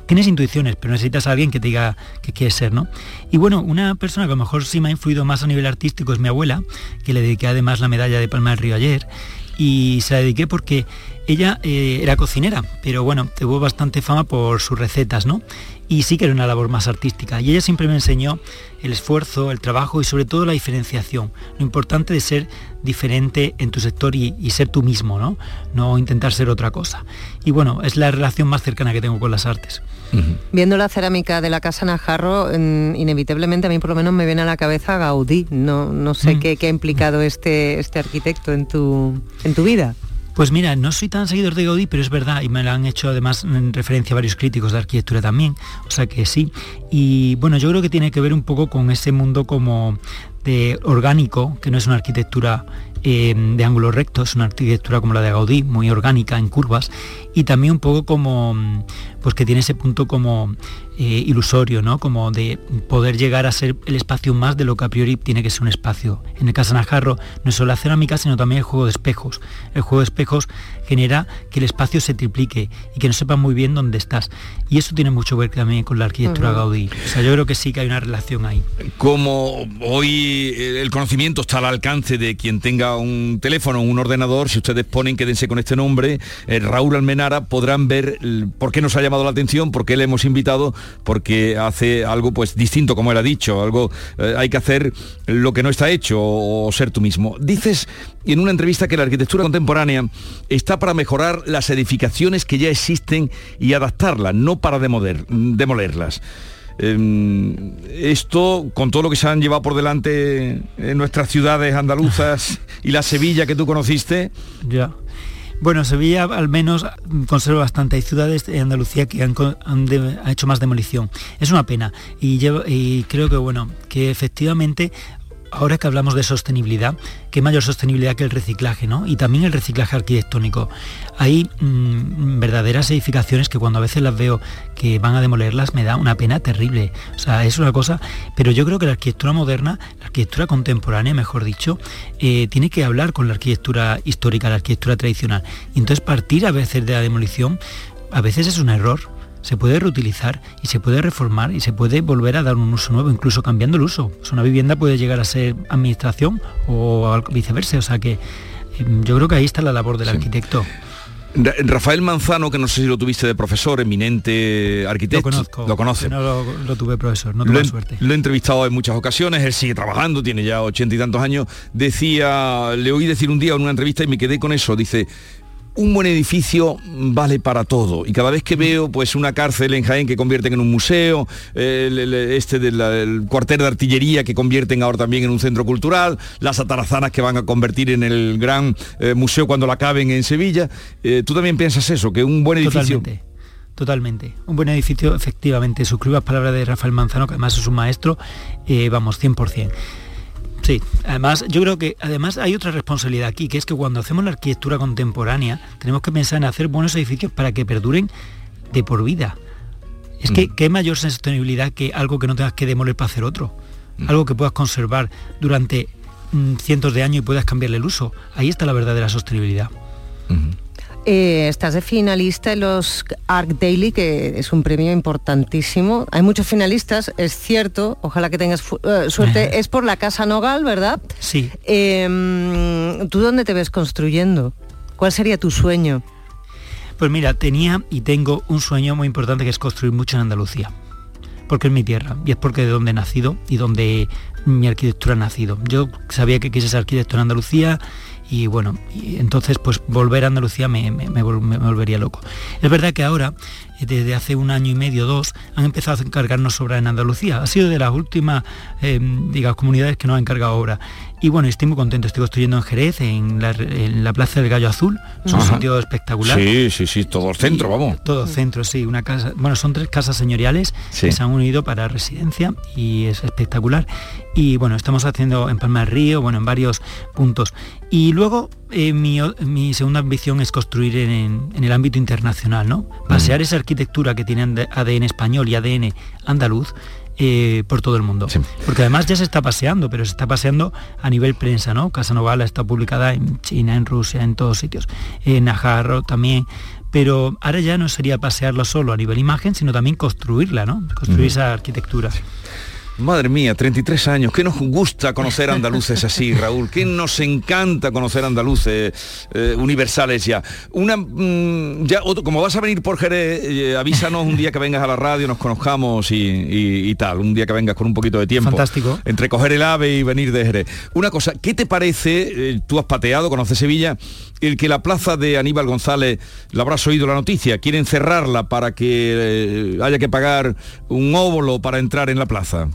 tienes intuiciones, pero necesitas a alguien que te diga que quieres ser, ¿no? Y bueno, una persona que a lo mejor sí me ha influido más a nivel artístico es mi abuela, que le dediqué además la medalla de Palma del Río ayer, y se la dediqué porque ella eh, era cocinera, pero bueno, tuvo bastante fama por sus recetas, ¿no? Y sí que era una labor más artística. Y ella siempre me enseñó el esfuerzo, el trabajo y sobre todo la diferenciación. Lo importante de ser diferente en tu sector y, y ser tú mismo, ¿no? No intentar ser otra cosa. Y bueno, es la relación más cercana que tengo con las artes. Uh -huh. Viendo la cerámica de la Casa Najarro, en, inevitablemente a mí por lo menos me viene a la cabeza Gaudí. No, no sé mm. qué, qué, ha implicado este, este arquitecto en tu, en tu vida. Pues mira, no soy tan seguidor de Gaudí, pero es verdad, y me lo han hecho además en referencia varios críticos de arquitectura también, o sea que sí. Y bueno, yo creo que tiene que ver un poco con ese mundo como de orgánico, que no es una arquitectura eh, de ángulos rectos, una arquitectura como la de Gaudí, muy orgánica en curvas, y también un poco como, pues que tiene ese punto como eh, ilusorio, ¿no? Como de poder llegar a ser el espacio más de lo que a priori tiene que ser un espacio. En el Casanajarro no es solo la cerámica, sino también el juego de espejos. El juego de espejos genera que el espacio se triplique y que no sepas muy bien dónde estás. Y eso tiene mucho que ver también con la arquitectura uh -huh. Gaudí. O sea, yo creo que sí que hay una relación ahí. Como hoy el conocimiento está al alcance de quien tenga un teléfono un ordenador, si ustedes ponen, quédense con este nombre, eh, Raúl Almenara, podrán ver por qué nos ha llamado la atención, por qué le hemos invitado, porque hace algo pues distinto, como él ha dicho, algo eh, hay que hacer lo que no está hecho o, o ser tú mismo. Dices en una entrevista que la arquitectura contemporánea está para mejorar las edificaciones que ya existen y adaptarlas, no para demoler, demolerlas. Eh, esto, con todo lo que se han llevado por delante en nuestras ciudades andaluzas y la Sevilla que tú conociste. Ya. Bueno, Sevilla al menos conserva bastante. Hay ciudades de Andalucía que han, han, de, han hecho más demolición. Es una pena. Y, llevo, y creo que bueno, que efectivamente ahora que hablamos de sostenibilidad, qué mayor sostenibilidad que el reciclaje, ¿no? Y también el reciclaje arquitectónico. Hay mmm, verdaderas edificaciones que cuando a veces las veo que van a demolerlas me da una pena terrible. O sea, es una cosa, pero yo creo que la arquitectura moderna, la arquitectura contemporánea, mejor dicho, eh, tiene que hablar con la arquitectura histórica, la arquitectura tradicional. Y entonces partir a veces de la demolición, a veces es un error se puede reutilizar y se puede reformar y se puede volver a dar un uso nuevo, incluso cambiando el uso. O sea, una vivienda puede llegar a ser administración o viceversa. O sea que eh, yo creo que ahí está la labor del sí. arquitecto. Rafael Manzano, que no sé si lo tuviste de profesor, eminente arquitecto. Lo conozco. Lo conoce. No lo, lo, tuve profesor, no tuve lo, suerte. Lo he entrevistado en muchas ocasiones, él sigue trabajando, tiene ya ochenta y tantos años. Decía, le oí decir un día en una entrevista y me quedé con eso, dice, un buen edificio vale para todo. Y cada vez que veo pues una cárcel en Jaén que convierten en un museo, este del cuartel de artillería que convierten ahora también en un centro cultural, las atarazanas que van a convertir en el gran eh, museo cuando la acaben en Sevilla, eh, ¿tú también piensas eso? Que un buen edificio... Totalmente. Totalmente. Un buen edificio, efectivamente. Suscribo palabras de Rafael Manzano, que además es un maestro, eh, vamos, 100%. Sí, además yo creo que además hay otra responsabilidad aquí, que es que cuando hacemos la arquitectura contemporánea tenemos que pensar en hacer buenos edificios para que perduren de por vida. Es que mm. qué mayor sostenibilidad que algo que no tengas que demoler para hacer otro. Mm. Algo que puedas conservar durante mm, cientos de años y puedas cambiarle el uso. Ahí está la verdadera sostenibilidad. Eh, estás de finalista en los Arc Daily, que es un premio importantísimo. Hay muchos finalistas, es cierto, ojalá que tengas eh, suerte. es por la Casa Nogal, ¿verdad? Sí. Em, ¿Tú dónde te ves construyendo? ¿Cuál sería tu sueño? Pues mira, tenía y tengo un sueño muy importante que es construir mucho en Andalucía. Porque es mi tierra y es porque de donde he nacido y donde mi arquitectura ha nacido. Yo sabía que quise ser arquitecto en Andalucía y bueno, y entonces pues volver a Andalucía me, volvería loco. Es verdad que ahora, eh, desde hace un año y medio, dos, han empezado a encargarnos obra en Andalucía. Ha sido de las últimas, eh, digamos, comunidades que nos han encargado obra. Y bueno, estoy muy contento, estoy construyendo en Jerez, en la, Plaza del Gallo Azul, es un sitio espectacular. Sí, sí, sí, todo el centro, vamos. Todo el centro, sí, una casa, bueno, son tres casas señoriales que se han unido para residencia y es espectacular. Y bueno, estamos haciendo en Palma del Río, bueno, en varios puntos. Y luego eh, mi, segunda ambición es construir en, el ámbito internacional, ¿no? Pasear esa arquitectura que tiene ADN español y ADN andaluz eh, por todo el mundo. Porque además ya se está paseando, pero se está paseando a nivel prensa, ¿no? Casanoval está publicada en China, en Rusia, en todos sitios. En Najarro también. Pero ahora ya no sería pasearlo solo a nivel imagen, sino también construirla, ¿no? Construir esa arquitectura. Madre mía, 33 años. ¿Qué nos gusta conocer andaluces así, Raúl? ¿Qué nos encanta conocer andaluces eh, universales ya? Una, mm, ya como vas a venir por Jerez, eh, avísanos un día que vengas a la radio, nos conozcamos y, tal. Un día que vengas con un poquito de tiempo. Fantástico. Entre coger el ave y venir de Jerez. Una cosa, ¿qué te parece? Eh, tú has pateado, conoces Sevilla, el que la plaza de Aníbal González, la habrás oído la noticia, quieren cerrarla para que haya que pagar un óvulo para entrar en la plaza.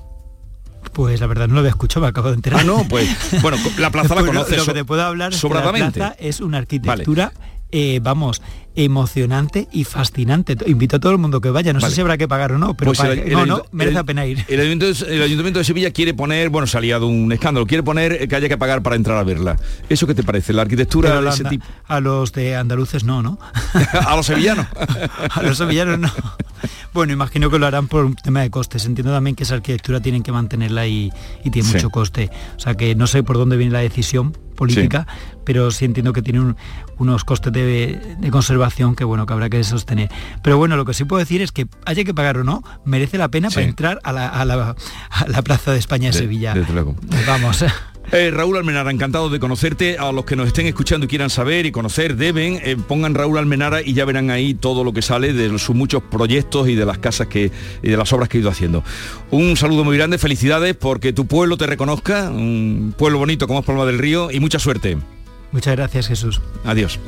Pues la verdad no lo había escuchado, me acabo de enterar. Ah, no, pues bueno, la plaza la conoces. Lo que te puedo hablar es que la plaza es una arquitectura, eh, vamos, emocionante y fascinante. Invito a todo el mundo que vaya, no sé si habrá que pagar o no, pero pues no, no, merece la pena ir. El ayuntamiento, de Sevilla quiere poner, bueno, se ha liado un escándalo, quiere poner que haya que pagar para entrar a verla. ¿Eso qué te parece? ¿La arquitectura de ese tipo? A los de andaluces no, ¿no? a los sevillanos. a los sevillanos no. Bueno, imagino que lo harán por un tema de costes. Entiendo también que esa arquitectura tienen que mantenerla y, tiene mucho coste. O sea que no sé por dónde viene la decisión política, pero sí entiendo que tiene unos costes de, conservación que bueno que habrá que sostener. Pero bueno, lo que sí puedo decir es que haya que pagar o no, merece la pena para entrar a la, Plaza de España de, Sevilla. Vamos. Eh, Raúl Almenara, encantado de conocerte. A los que nos estén escuchando y quieran saber y conocer, deben, eh, pongan Raúl Almenara y ya verán ahí todo lo que sale de sus muchos proyectos y de las casas que, y de las obras que ha ido haciendo. Un saludo muy grande, felicidades porque tu pueblo te reconozca, un pueblo bonito como es Palma del Río y mucha suerte. Muchas gracias, Jesús. Adiós.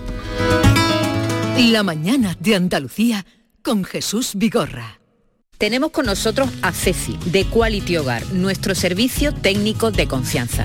La mañana de Andalucía con Jesús Vigorra. Tenemos con nosotros a Ceci, de Quality Hogar, nuestro servicio técnico de confianza.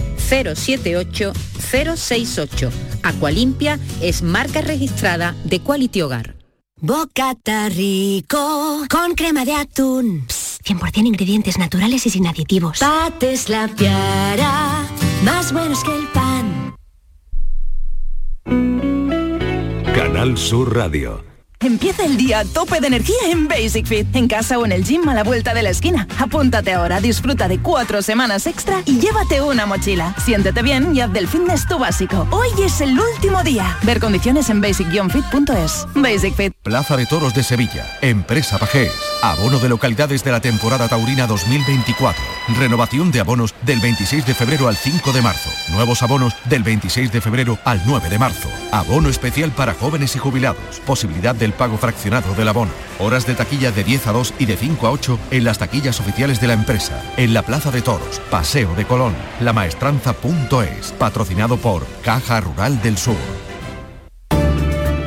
078 068. Aqualimpia es marca registrada de Quality Hogar. Bocata rico con crema de atún. 100% ingredientes naturales y sin aditivos. Pates la piara, más buenos que el pan. Canal Sur Radio. Empieza el día a tope de energía en Basic Fit, en casa o en el gym a la vuelta de la esquina. Apúntate ahora, disfruta de cuatro semanas extra y llévate una mochila. Siéntete bien y haz del fitness tu básico. Hoy es el último día. Ver condiciones en basic-fit.es. Basic Fit. Plaza de Toros de Sevilla, Empresa Pajés. Abono de localidades de la temporada taurina 2024. Renovación de abonos del 26 de febrero al 5 de marzo. Nuevos abonos del 26 de febrero al 9 de marzo. Abono especial para jóvenes y jubilados. Posibilidad del pago fraccionado del abono. Horas de taquilla de 10 a 2 y de 5 a 8 en las taquillas oficiales de la empresa. En la Plaza de Toros, Paseo de Colón. Lamaestranza.es. Patrocinado por Caja Rural del Sur.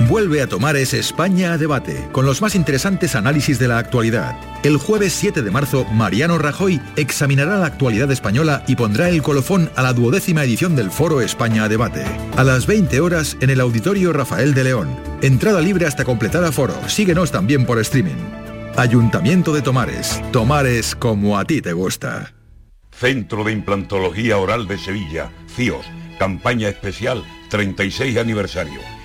Vuelve a tomar ese España a debate, con los más interesantes análisis de la actualidad. El jueves 7 de marzo, Mariano Rajoy examinará la actualidad española y pondrá el colofón a la duodécima edición del Foro España a debate. A las 20 horas en el Auditorio Rafael de León. Entrada libre hasta completar aforo. Síguenos también por streaming. Ayuntamiento de Tomares. Tomares como a ti te gusta. Centro de Implantología Oral de Sevilla, CIOS, campaña especial 36 aniversario.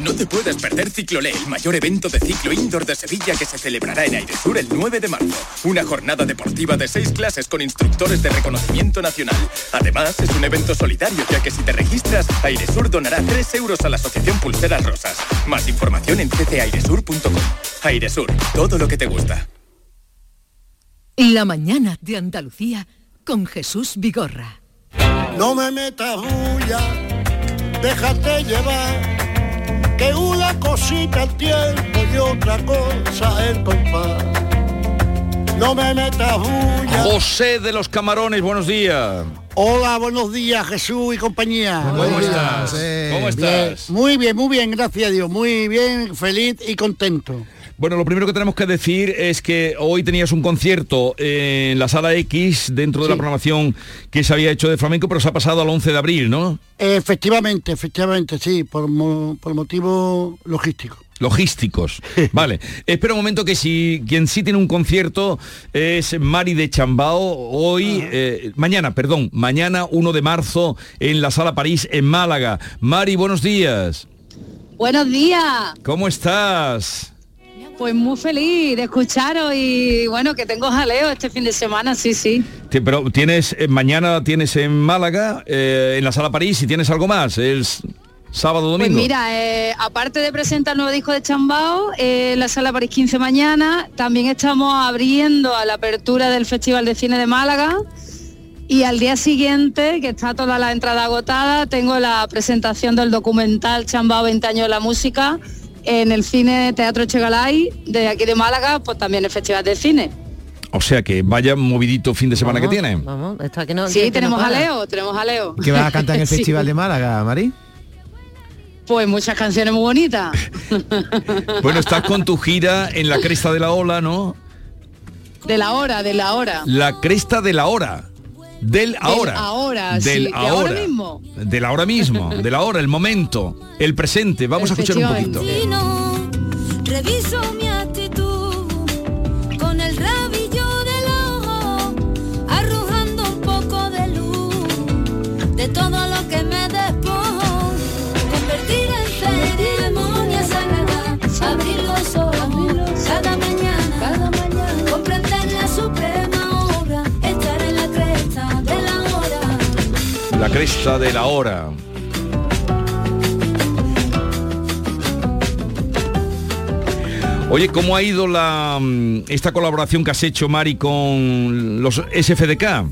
No te puedes perder Ciclolé, el mayor evento de ciclo indoor de Sevilla que se celebrará en Airesur el 9 de marzo. Una jornada deportiva de seis clases con instructores de reconocimiento nacional. Además, es un evento solidario ya que si te registras, Airesur donará 3 euros a la Asociación Pulseras Rosas. Más información en ccairesur.com. Airesur, todo lo que te gusta. La mañana de Andalucía con Jesús Vigorra. No me metas bulla, déjate llevar, que una cosita el tiempo y otra cosa el compás. No me metas bulla. José de los Camarones, buenos días. Hola, buenos días Jesús y compañía. ¿Cómo estás? ¿Cómo estás? Bien, muy bien, muy bien, gracias a Dios. Muy bien, feliz y contento. Bueno, lo primero que tenemos que decir es que hoy tenías un concierto en la sala X dentro de la programación que se había hecho de flamenco, pero se ha pasado al 11 de abril, ¿no? Efectivamente, efectivamente, sí, por, mo- por motivo logístico. Logísticos. Vale. Espera un momento que si quien sí tiene un concierto es Mari de Chambao hoy, eh, mañana, perdón, mañana 1 de marzo en la Sala París en Málaga. Mari, buenos días. Buenos días. ¿Cómo estás? Pues muy feliz de escucharos y bueno, que tengo jaleo este fin de semana, sí, sí. Pero tienes, eh, mañana tienes en Málaga, eh, en la Sala París, y tienes algo más, es sábado, Pues domingo. mira, eh, aparte de presentar el nuevo disco de Chambao eh, en la sala París 15 mañana, también estamos abriendo a la apertura del Festival de Cine de Málaga. Y al día siguiente, que está toda la entrada agotada, tengo la presentación del documental Chambao 20 años de la música en el cine Teatro Chegalay de aquí de Málaga, pues también el Festival de Cine. O sea que vaya movidito fin de semana que tiene. Vamos, está que no. Sí, que- que no tenemos para. jaleo, tenemos jaleo. ¿Qué vas a cantar en el Sí. Festival de Málaga, Mari? Pues muchas canciones muy bonitas. Bueno, estás con tu gira en la cresta de la ola, ¿no? De la hora, de la hora. La cresta de la hora. Del ahora. ahora, Del sí, de ahora ahora. mismo. Del ahora mismo. Del ahora, el momento. El presente. Vamos a escuchar un poquito. Reviso mi actitud con el rabillo del ojo, arrojando un poco de luz de todo La cresta de la hora. Oye, ¿cómo ha ido la, mm, esta colaboración que has hecho, Mari, con los SFDK?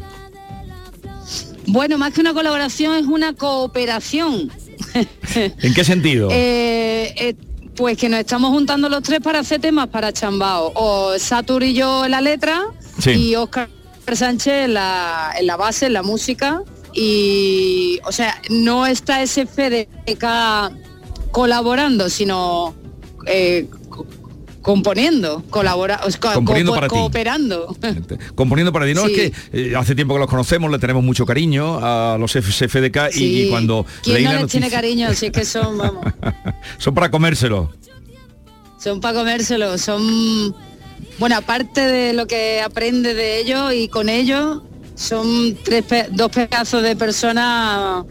Bueno, más que una colaboración es una cooperación. ¿En qué sentido? Eh, eh, pues que nos estamos juntando los tres para hacer temas para Chambao. O Satur y yo en la letra sí. y Oscar Sánchez la, en la base, en la música y, o sea, no está ese FDK colaborando, sino eh, co- componiendo, colabora, o sea, co- Componiendo co- para ti. cooperando. Componiendo para ti. No, Sí. es que eh, hace tiempo que los conocemos, le tenemos mucho cariño a los SFDK y- y, Sí. cuando ¿Quién leí no les noticia, tiene cariño? Si es que son, vamos. son para comérselo. son para comérselo, son bueno, aparte de lo que aprende de ellos y con ellos, son tres pe- dos pedazos de personas,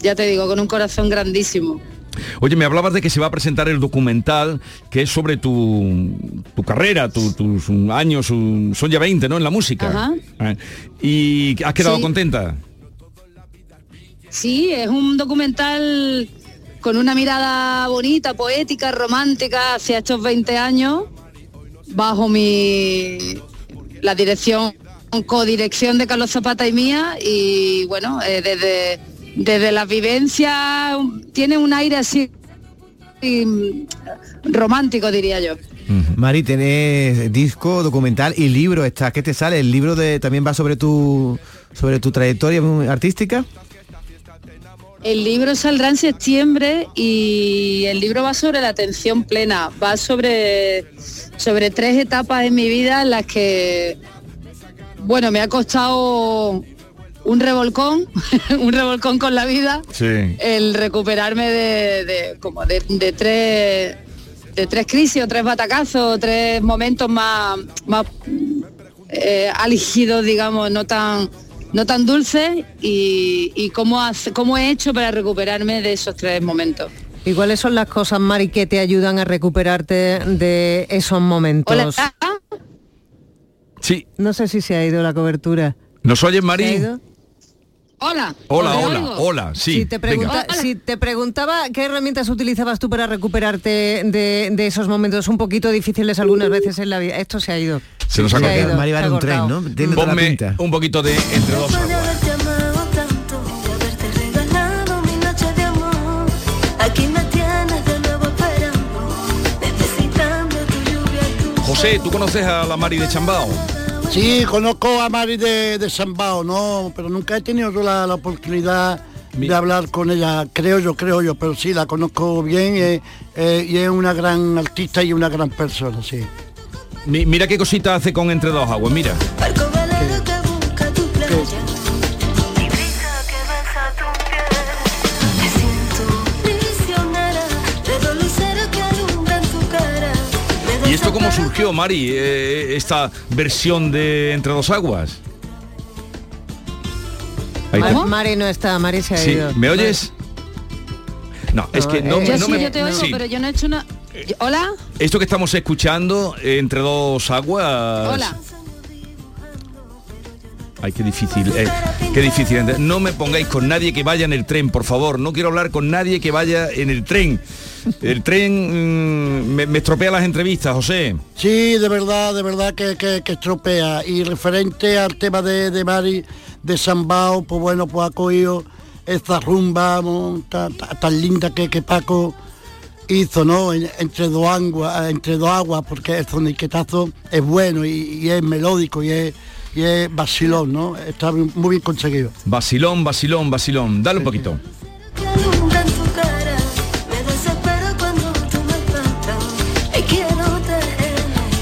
ya te digo, con un corazón grandísimo. Oye, me hablabas de que se va a presentar el documental que es sobre tu, tu carrera, tu- tus años, un- son ya 20, ¿no? En la música. Ajá. Ah, ¿Y has quedado Sí. contenta? Sí, es un documental con una mirada bonita, poética, romántica hacia estos 20 años, bajo mi la dirección, codirección de Carlos Zapata y mía, y bueno, eh, desde, desde la vivencia tiene un aire así mm, romántico, diría yo. Mari, tenés disco, documental y libro. Está, ¿Qué te sale? ¿El libro de, también va sobre tu sobre tu trayectoria artística? El libro saldrá en septiembre y el libro va sobre la atención plena, va sobre, sobre tres etapas en mi vida en las que, bueno, me ha costado un revolcón, un revolcón con la vida, Sí. el recuperarme de, de- como de, de tres de tres crisis o tres batacazos, tres momentos más, más eh, álgidos, digamos, no tan no tan dulces y, y cómo, hace- cómo he hecho para recuperarme de esos tres momentos. ¿Y cuáles son las cosas, Mari, que te ayudan a recuperarte de esos momentos? Hola. Sí. No sé si se ha ido la cobertura. ¿Nos oyes, ¿Se ha Mari? ido? Hola. Hola, ¿Te hola, oigo? hola, sí. si, te si preguntaba qué herramientas utilizabas tú para recuperarte de, de esos momentos un poquito difíciles algunas veces en la vida. Esto se ha ido. Se nos ha Se ha ido, va en ha un tren. ¿no? Tiene toda la Ponme pinta. un poquito de entre dos José, ¿tú conoces a la Mari de Chambao? Sí, conozco a Mari de, de Sambao, no, pero nunca he tenido yo la, la oportunidad de hablar con ella, creo yo, creo yo, pero sí, la conozco bien eh, eh, y es una gran artista y una gran persona, sí. Mi- mira qué cosita hace con Entre dos aguas, mira. Cómo surgió, Mari, eh, esta versión de Entre dos aguas? Mari no está, Mari se ha Sí, ido. ¿me oyes? No, es que no, yo no sí, me... yo te oigo, sí. pero yo no he hecho una... yo- ¿Hola? Esto que estamos escuchando, eh, Entre dos aguas... Hola. Ay, qué difícil, eh, qué difícil. No me pongáis con nadie que vaya en el tren, por favor. No quiero hablar con nadie que vaya en el tren. El tren mm, me, me estropea las entrevistas, José. Sí, de verdad, de verdad que, que, que estropea. Y referente al tema de, de Mari de Sambao, pues bueno, pues ha cogido esta rumba tan, tan- tan linda que, que Paco hizo, ¿no? En- entre dos aguas, entre dos aguas, porque el soniquetazo es bueno y, y es melódico y es, y es vacilón, ¿no? Está muy bien conseguido. Vacilón, vacilón, vacilón. Dale un poquito.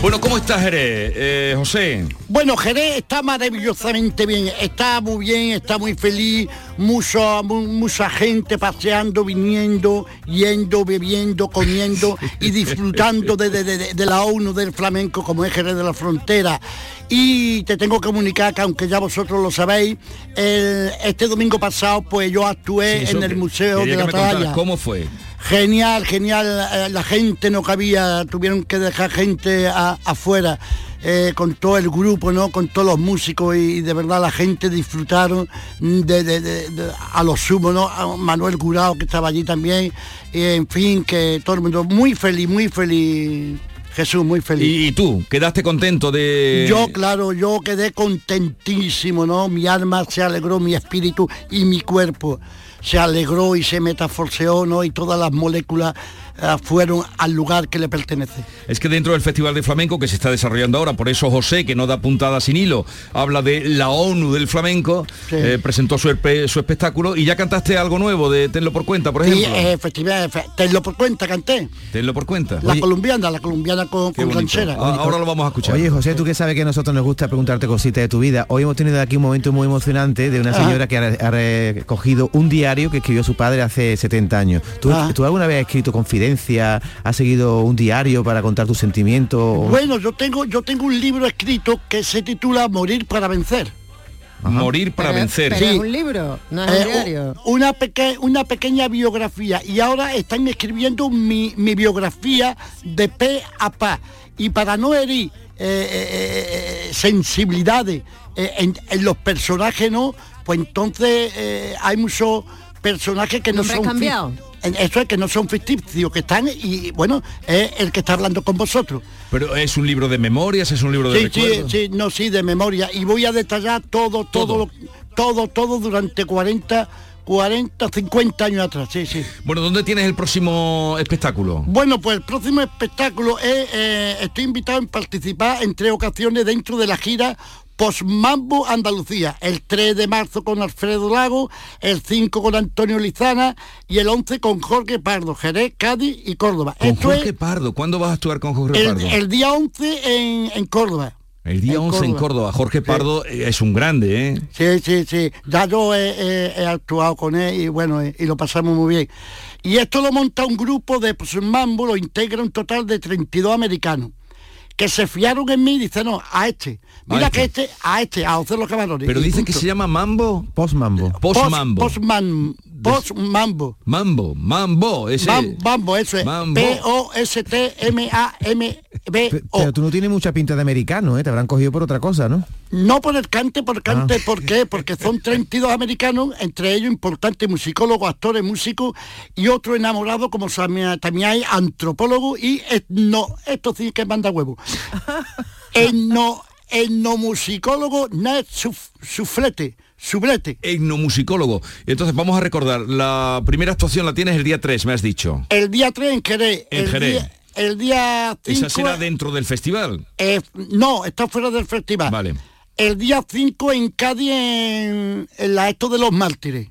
Bueno, ¿cómo estás, Jerez? Eh, José. Bueno, Jerez está maravillosamente bien, está muy bien, está muy feliz, mucho, mu- mucha gente paseando, viniendo, yendo, bebiendo, comiendo y disfrutando de, de- de- de la ONU del flamenco como es Jerez de la Frontera. Y te tengo que comunicar que aunque ya vosotros lo sabéis, el- este domingo pasado pues yo actué Sí, en el Museo de la Atalaya. ¿Cómo fue? Genial, genial. eh, La gente no cabía, tuvieron que dejar gente a- afuera. eh, con todo el grupo, ¿no? Con todos los músicos y, de verdad la gente disfrutaron de, de- de- de- a lo sumo, ¿no? A Manuel Gurao que estaba allí también. y, en fin, que todo el mundo muy feliz, muy feliz. Jesús, muy feliz. ¿Y, y tú? ¿Quedaste contento de...? Yo, claro, yo quedé contentísimo, ¿no? Mi alma se alegró, mi espíritu y mi cuerpo se alegró y se metaforseó, ¿no? Y todas las moléculas fueron al lugar que le pertenece. Es que dentro del Festival de Flamenco que se está desarrollando ahora, por eso José, que no da puntada sin hilo, habla de la ONU del flamenco, eh, presentó su, su espectáculo y ya cantaste algo nuevo de Tenlo por cuenta, por Sí, ejemplo. eh, efectivamente, tenlo por cuenta, canté. Tenlo por cuenta. La colombiana, la colombiana con, con ranchera. Ah, ahora lo vamos a escuchar. Oye, José, tú que sabes que a nosotros nos gusta preguntarte cositas de tu vida. Hoy hemos tenido aquí un momento muy emocionante de una Ajá. señora que ha, ha recogido un diario que escribió su padre hace 70 años. ¿Tú, Ajá. ¿tú alguna vez has escrito confidencia? ¿Has seguido un diario para contar tus sentimientos? Bueno, yo tengo, yo tengo un libro escrito que se titula Morir para vencer. Morir para Pero- vencer. pero Sí. es un libro, no es Eh, un diario. Una, peque- una pequeña biografía y ahora están escribiendo mi, mi biografía de pe a pa. Y para no herir eh, eh, eh, sensibilidades eh, en, en los personajes, ¿no? Pues entonces eh, hay muchos personajes que no ¿Nombres son... en- Eso es que no son ficticios, que están y bueno, es el que está hablando con vosotros. Pero es un libro de memorias, es un libro de Sí, sí, recuerdos. sí, no, sí, de memoria. Y voy a detallar todo, todo, todo, todo durante 40, 40, 50 años atrás, sí, sí. Bueno, ¿dónde tienes el próximo espectáculo? Bueno, pues el próximo espectáculo es, eh, estoy invitado en participar en tres ocasiones dentro de la gira Postmambo Andalucía, el 3 de marzo con Alfredo Lago, el 5 con Antonio Lizana y el 11 con Jorge Pardo, Jerez, Cádiz y Córdoba. Con Esto es Jorge Pardo. ¿Cuándo vas a actuar con Jorge el, Pardo? el día 11 en, en Córdoba. El día en 11 en Córdoba. Jorge Pardo eh, es un grande, ¿eh? Sí, sí, sí. Ya yo he, he- he actuado con él y bueno, y lo pasamos muy bien. Y esto lo monta un grupo de pues, Mambo, lo integra un total de 32 americanos que se fiaron en mí y dicen, no, a este. Mira A que este. este, a este, a José los Camarones. Pero dicen que se llama Mambo. Post Mambo. Post Mambo. Post, man- post Mambo. Mambo, Mambo, ese. Mam- Mambo, eso es. Mambo. P-O-S-T-M-A-M-B-O. Pero tú no tienes mucha pinta de americano, ¿eh? Te habrán cogido por otra cosa, ¿no? No por el cante, por cante, Ah. ¿por qué? Porque son 32 americanos, entre ellos importantes musicólogos, actores, músicos y otro enamorado como también, hay antropólogo y etno, esto sí que manda huevo. Etno, etnomusicólogo Ned Suf- Suflete, Sublete. Etnomusicólogo. Entonces vamos a recordar, la primera actuación la tienes el día 3, me has dicho. El día 3 en Jerez. En el Jerez. Día, el día 5... Esa será dentro del festival. Eh, no, está fuera del festival. Vale. El día 5 en Cádiz, en, en la esto de los mártires.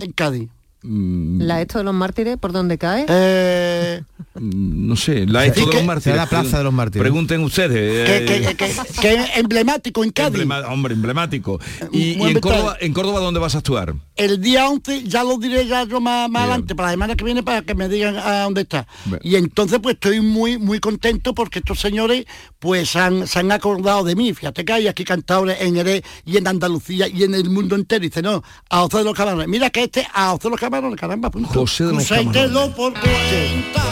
En Cádiz. Mm, La esto de los mártires, ¿por dónde cae? Eh, No sé, la esto de los mártires. la Plaza de los Mártires. Pregunten ustedes. que, eh, que- que- que es emblemático en Cádiz. emblema- hombre, emblemático. Y, en. Córdoba, ¿En Córdoba dónde vas a actuar? El día 11 ya lo diré ya yo más, más adelante, para la semana que viene, para que me digan a dónde está. Bien. Y entonces pues estoy muy muy contento porque estos señores pues han, se han acordado de mí. Fíjate que hay aquí cantadores en Jerez y en Andalucía y en el mundo entero. Y dice, no, a José de los Camarones. Mira que este a José de los Camarones, caramba, punto. José de Camarones. por cuenta,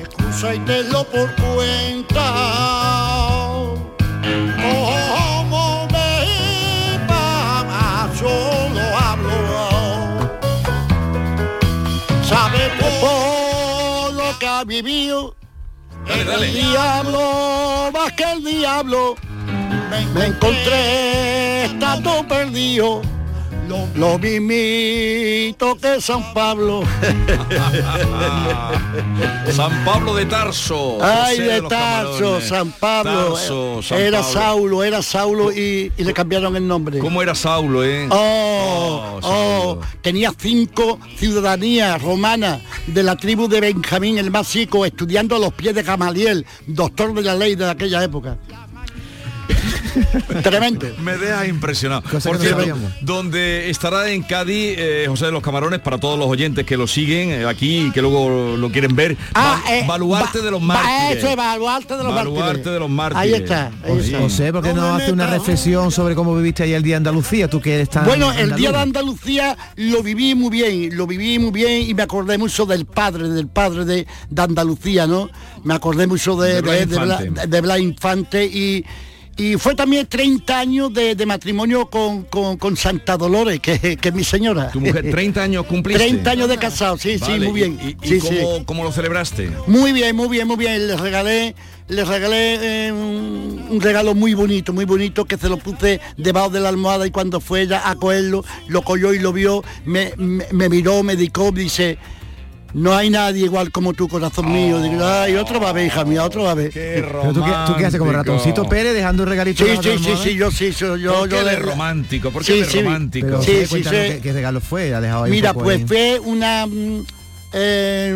excúsatelo por cuenta. Como me va, solo hablo. Sabe por lo que ha vivido. Dale, dale. El diablo, más que el diablo. Me encontré estando perdido. Lo, mismito que San Pablo. San Pablo de Tarso. Ay, de Tarso. San Pablo. Tarso, San era Pablo. Saulo, era Saulo y, y le cambiaron el nombre. ¿Cómo era Saulo, eh? Oh, Oh, oh, tenía cinco ciudadanías romanas de la tribu de Benjamín, el más chico, estudiando a los pies de Gamaliel, doctor de la ley de aquella época. Tremendo. Me deja impresionado. Cosa Por no cierto, donde estará en Cádiz eh, José de los Camarones para todos los oyentes que lo siguen eh, aquí y que luego lo quieren ver. Ah, eh, Baluarte ba- de los mártires. Baluarte de los Baluarte mártires. de los mártires. Ahí está. ahí José. está. José, ¿por qué no hace una reflexión sobre cómo viviste ahí el día de Andalucía? Tú que eres tan Bueno, el día de? Andalucía lo viví muy bien, lo viví muy bien y me acordé mucho del padre, del padre de, de Andalucía, ¿no? Me acordé mucho de, De de- de Bla- Infante. de Blas Infante y, y fue también 30 años de, de matrimonio con, con- con Santa Dolores, que, que es mi señora. Tu mujer, 30 años cumpliste. 30 años de casado, sí, sí, Vale, muy bien. ¿Y, y- y Sí, cómo, sí. cómo lo celebraste? Muy bien, muy bien, muy bien. Les regalé, les regalé eh, un, un regalo muy bonito, muy bonito, que se lo puse debajo de la almohada y cuando fue ella a cogerlo, lo cogió y lo vio, me, me- me miró, me dedicó, me dice, no hay nadie igual como tú, corazón mío. Digo, ay, otro va a ver, hija mía, otro va a ver. Pero tú, qué, tú qué haces como ratoncito Pérez dejando un regalito Sí, sí, sí, sí, yo sí, yo, yo, ¿Por qué yo de romántico? ¿Por qué Sí, de sí. romántico? Pero Sí, sí, sí, sí. Qué, qué regalo fue, ha dejado ahí un Mira, poco pues ahí. fue una mm, eh,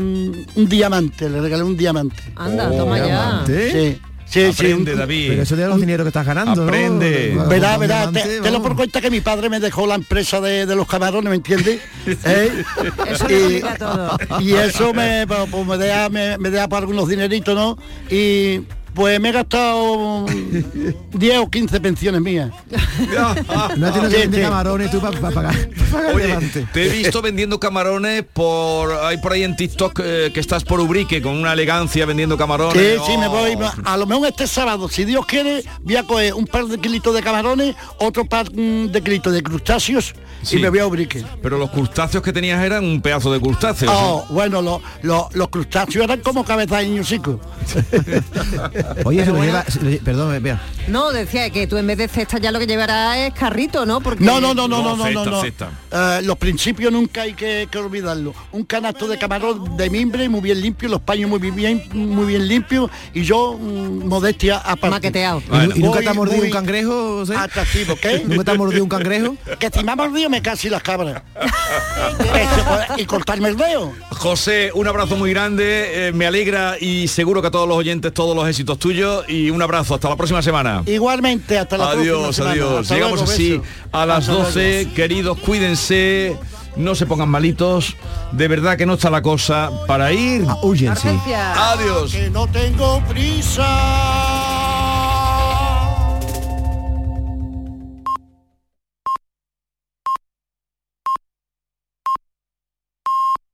un diamante, le regalé un diamante. Anda, toma ya. ¿Diamante? Sí, sí, sí. Aprende, un- David. Pero eso de los dineros que estás ganando, ¿no? Aprende. Con- Verá, verá, te, te lo por cuenta que mi padre me dejó la empresa de, de los camarones, ¿me entiendes? ¿Eh? Eso todo. y eso me, pues, pues, me deja, me, me deja para algunos dineritos, ¿no? Y pues me he gastado 10 o 15 pensiones mías. No tienes que vender camarones tú para pagar, pa pagar Oye, te he visto vendiendo camarones por hay por ahí en TikTok eh, que estás por Ubrique con una elegancia vendiendo camarones. Sí, sí, me Oh. voy. A lo mejor este sábado, si Dios quiere, voy a coger un par de kilitos de camarones, otro par mm, de kilitos de crustáceos Sí. y me voy a Ubrique. Pero los crustáceos que tenías eran un pedazo de crustáceos. Oh, bueno, lo- lo- los crustáceos eran como cabeza de niño chico. Oye, se lo lleva, se lo lle- perdón, vea. No, decía que tú en vez de cesta ya lo que llevarás es carrito, ¿no? Porque No, no, no, no, no, No, no, no, cesta, no. cesta. Eh, los principios nunca hay que, que olvidarlo. Un canasto de camarón de mimbre muy bien limpio, los paños muy bien, muy bien limpios y yo mm, modestia aparte. Maqueteado. ¿Y nu- ¿Y, nunca te ha Voy mordido muy un cangrejo, José? Atractivo, ¿qué? ¿Nunca te ha mordido un cangrejo? Que si me ha mordido me casi las cabras. Eso, y cortarme el dedo. José, un abrazo muy grande, eh, me alegra y seguro que a todos los oyentes todos los éxitos tuyos y un abrazo, hasta la próxima semana. Igualmente, hasta la próxima Adiós, semana. adiós. Llegamos luego, así beso. a las Hasta luego. 12, queridos, cuídense, no se pongan malitos, de verdad que no está la cosa para ir. Huyen, sí. Ah, Urgencia. Adiós. Que no tengo prisa.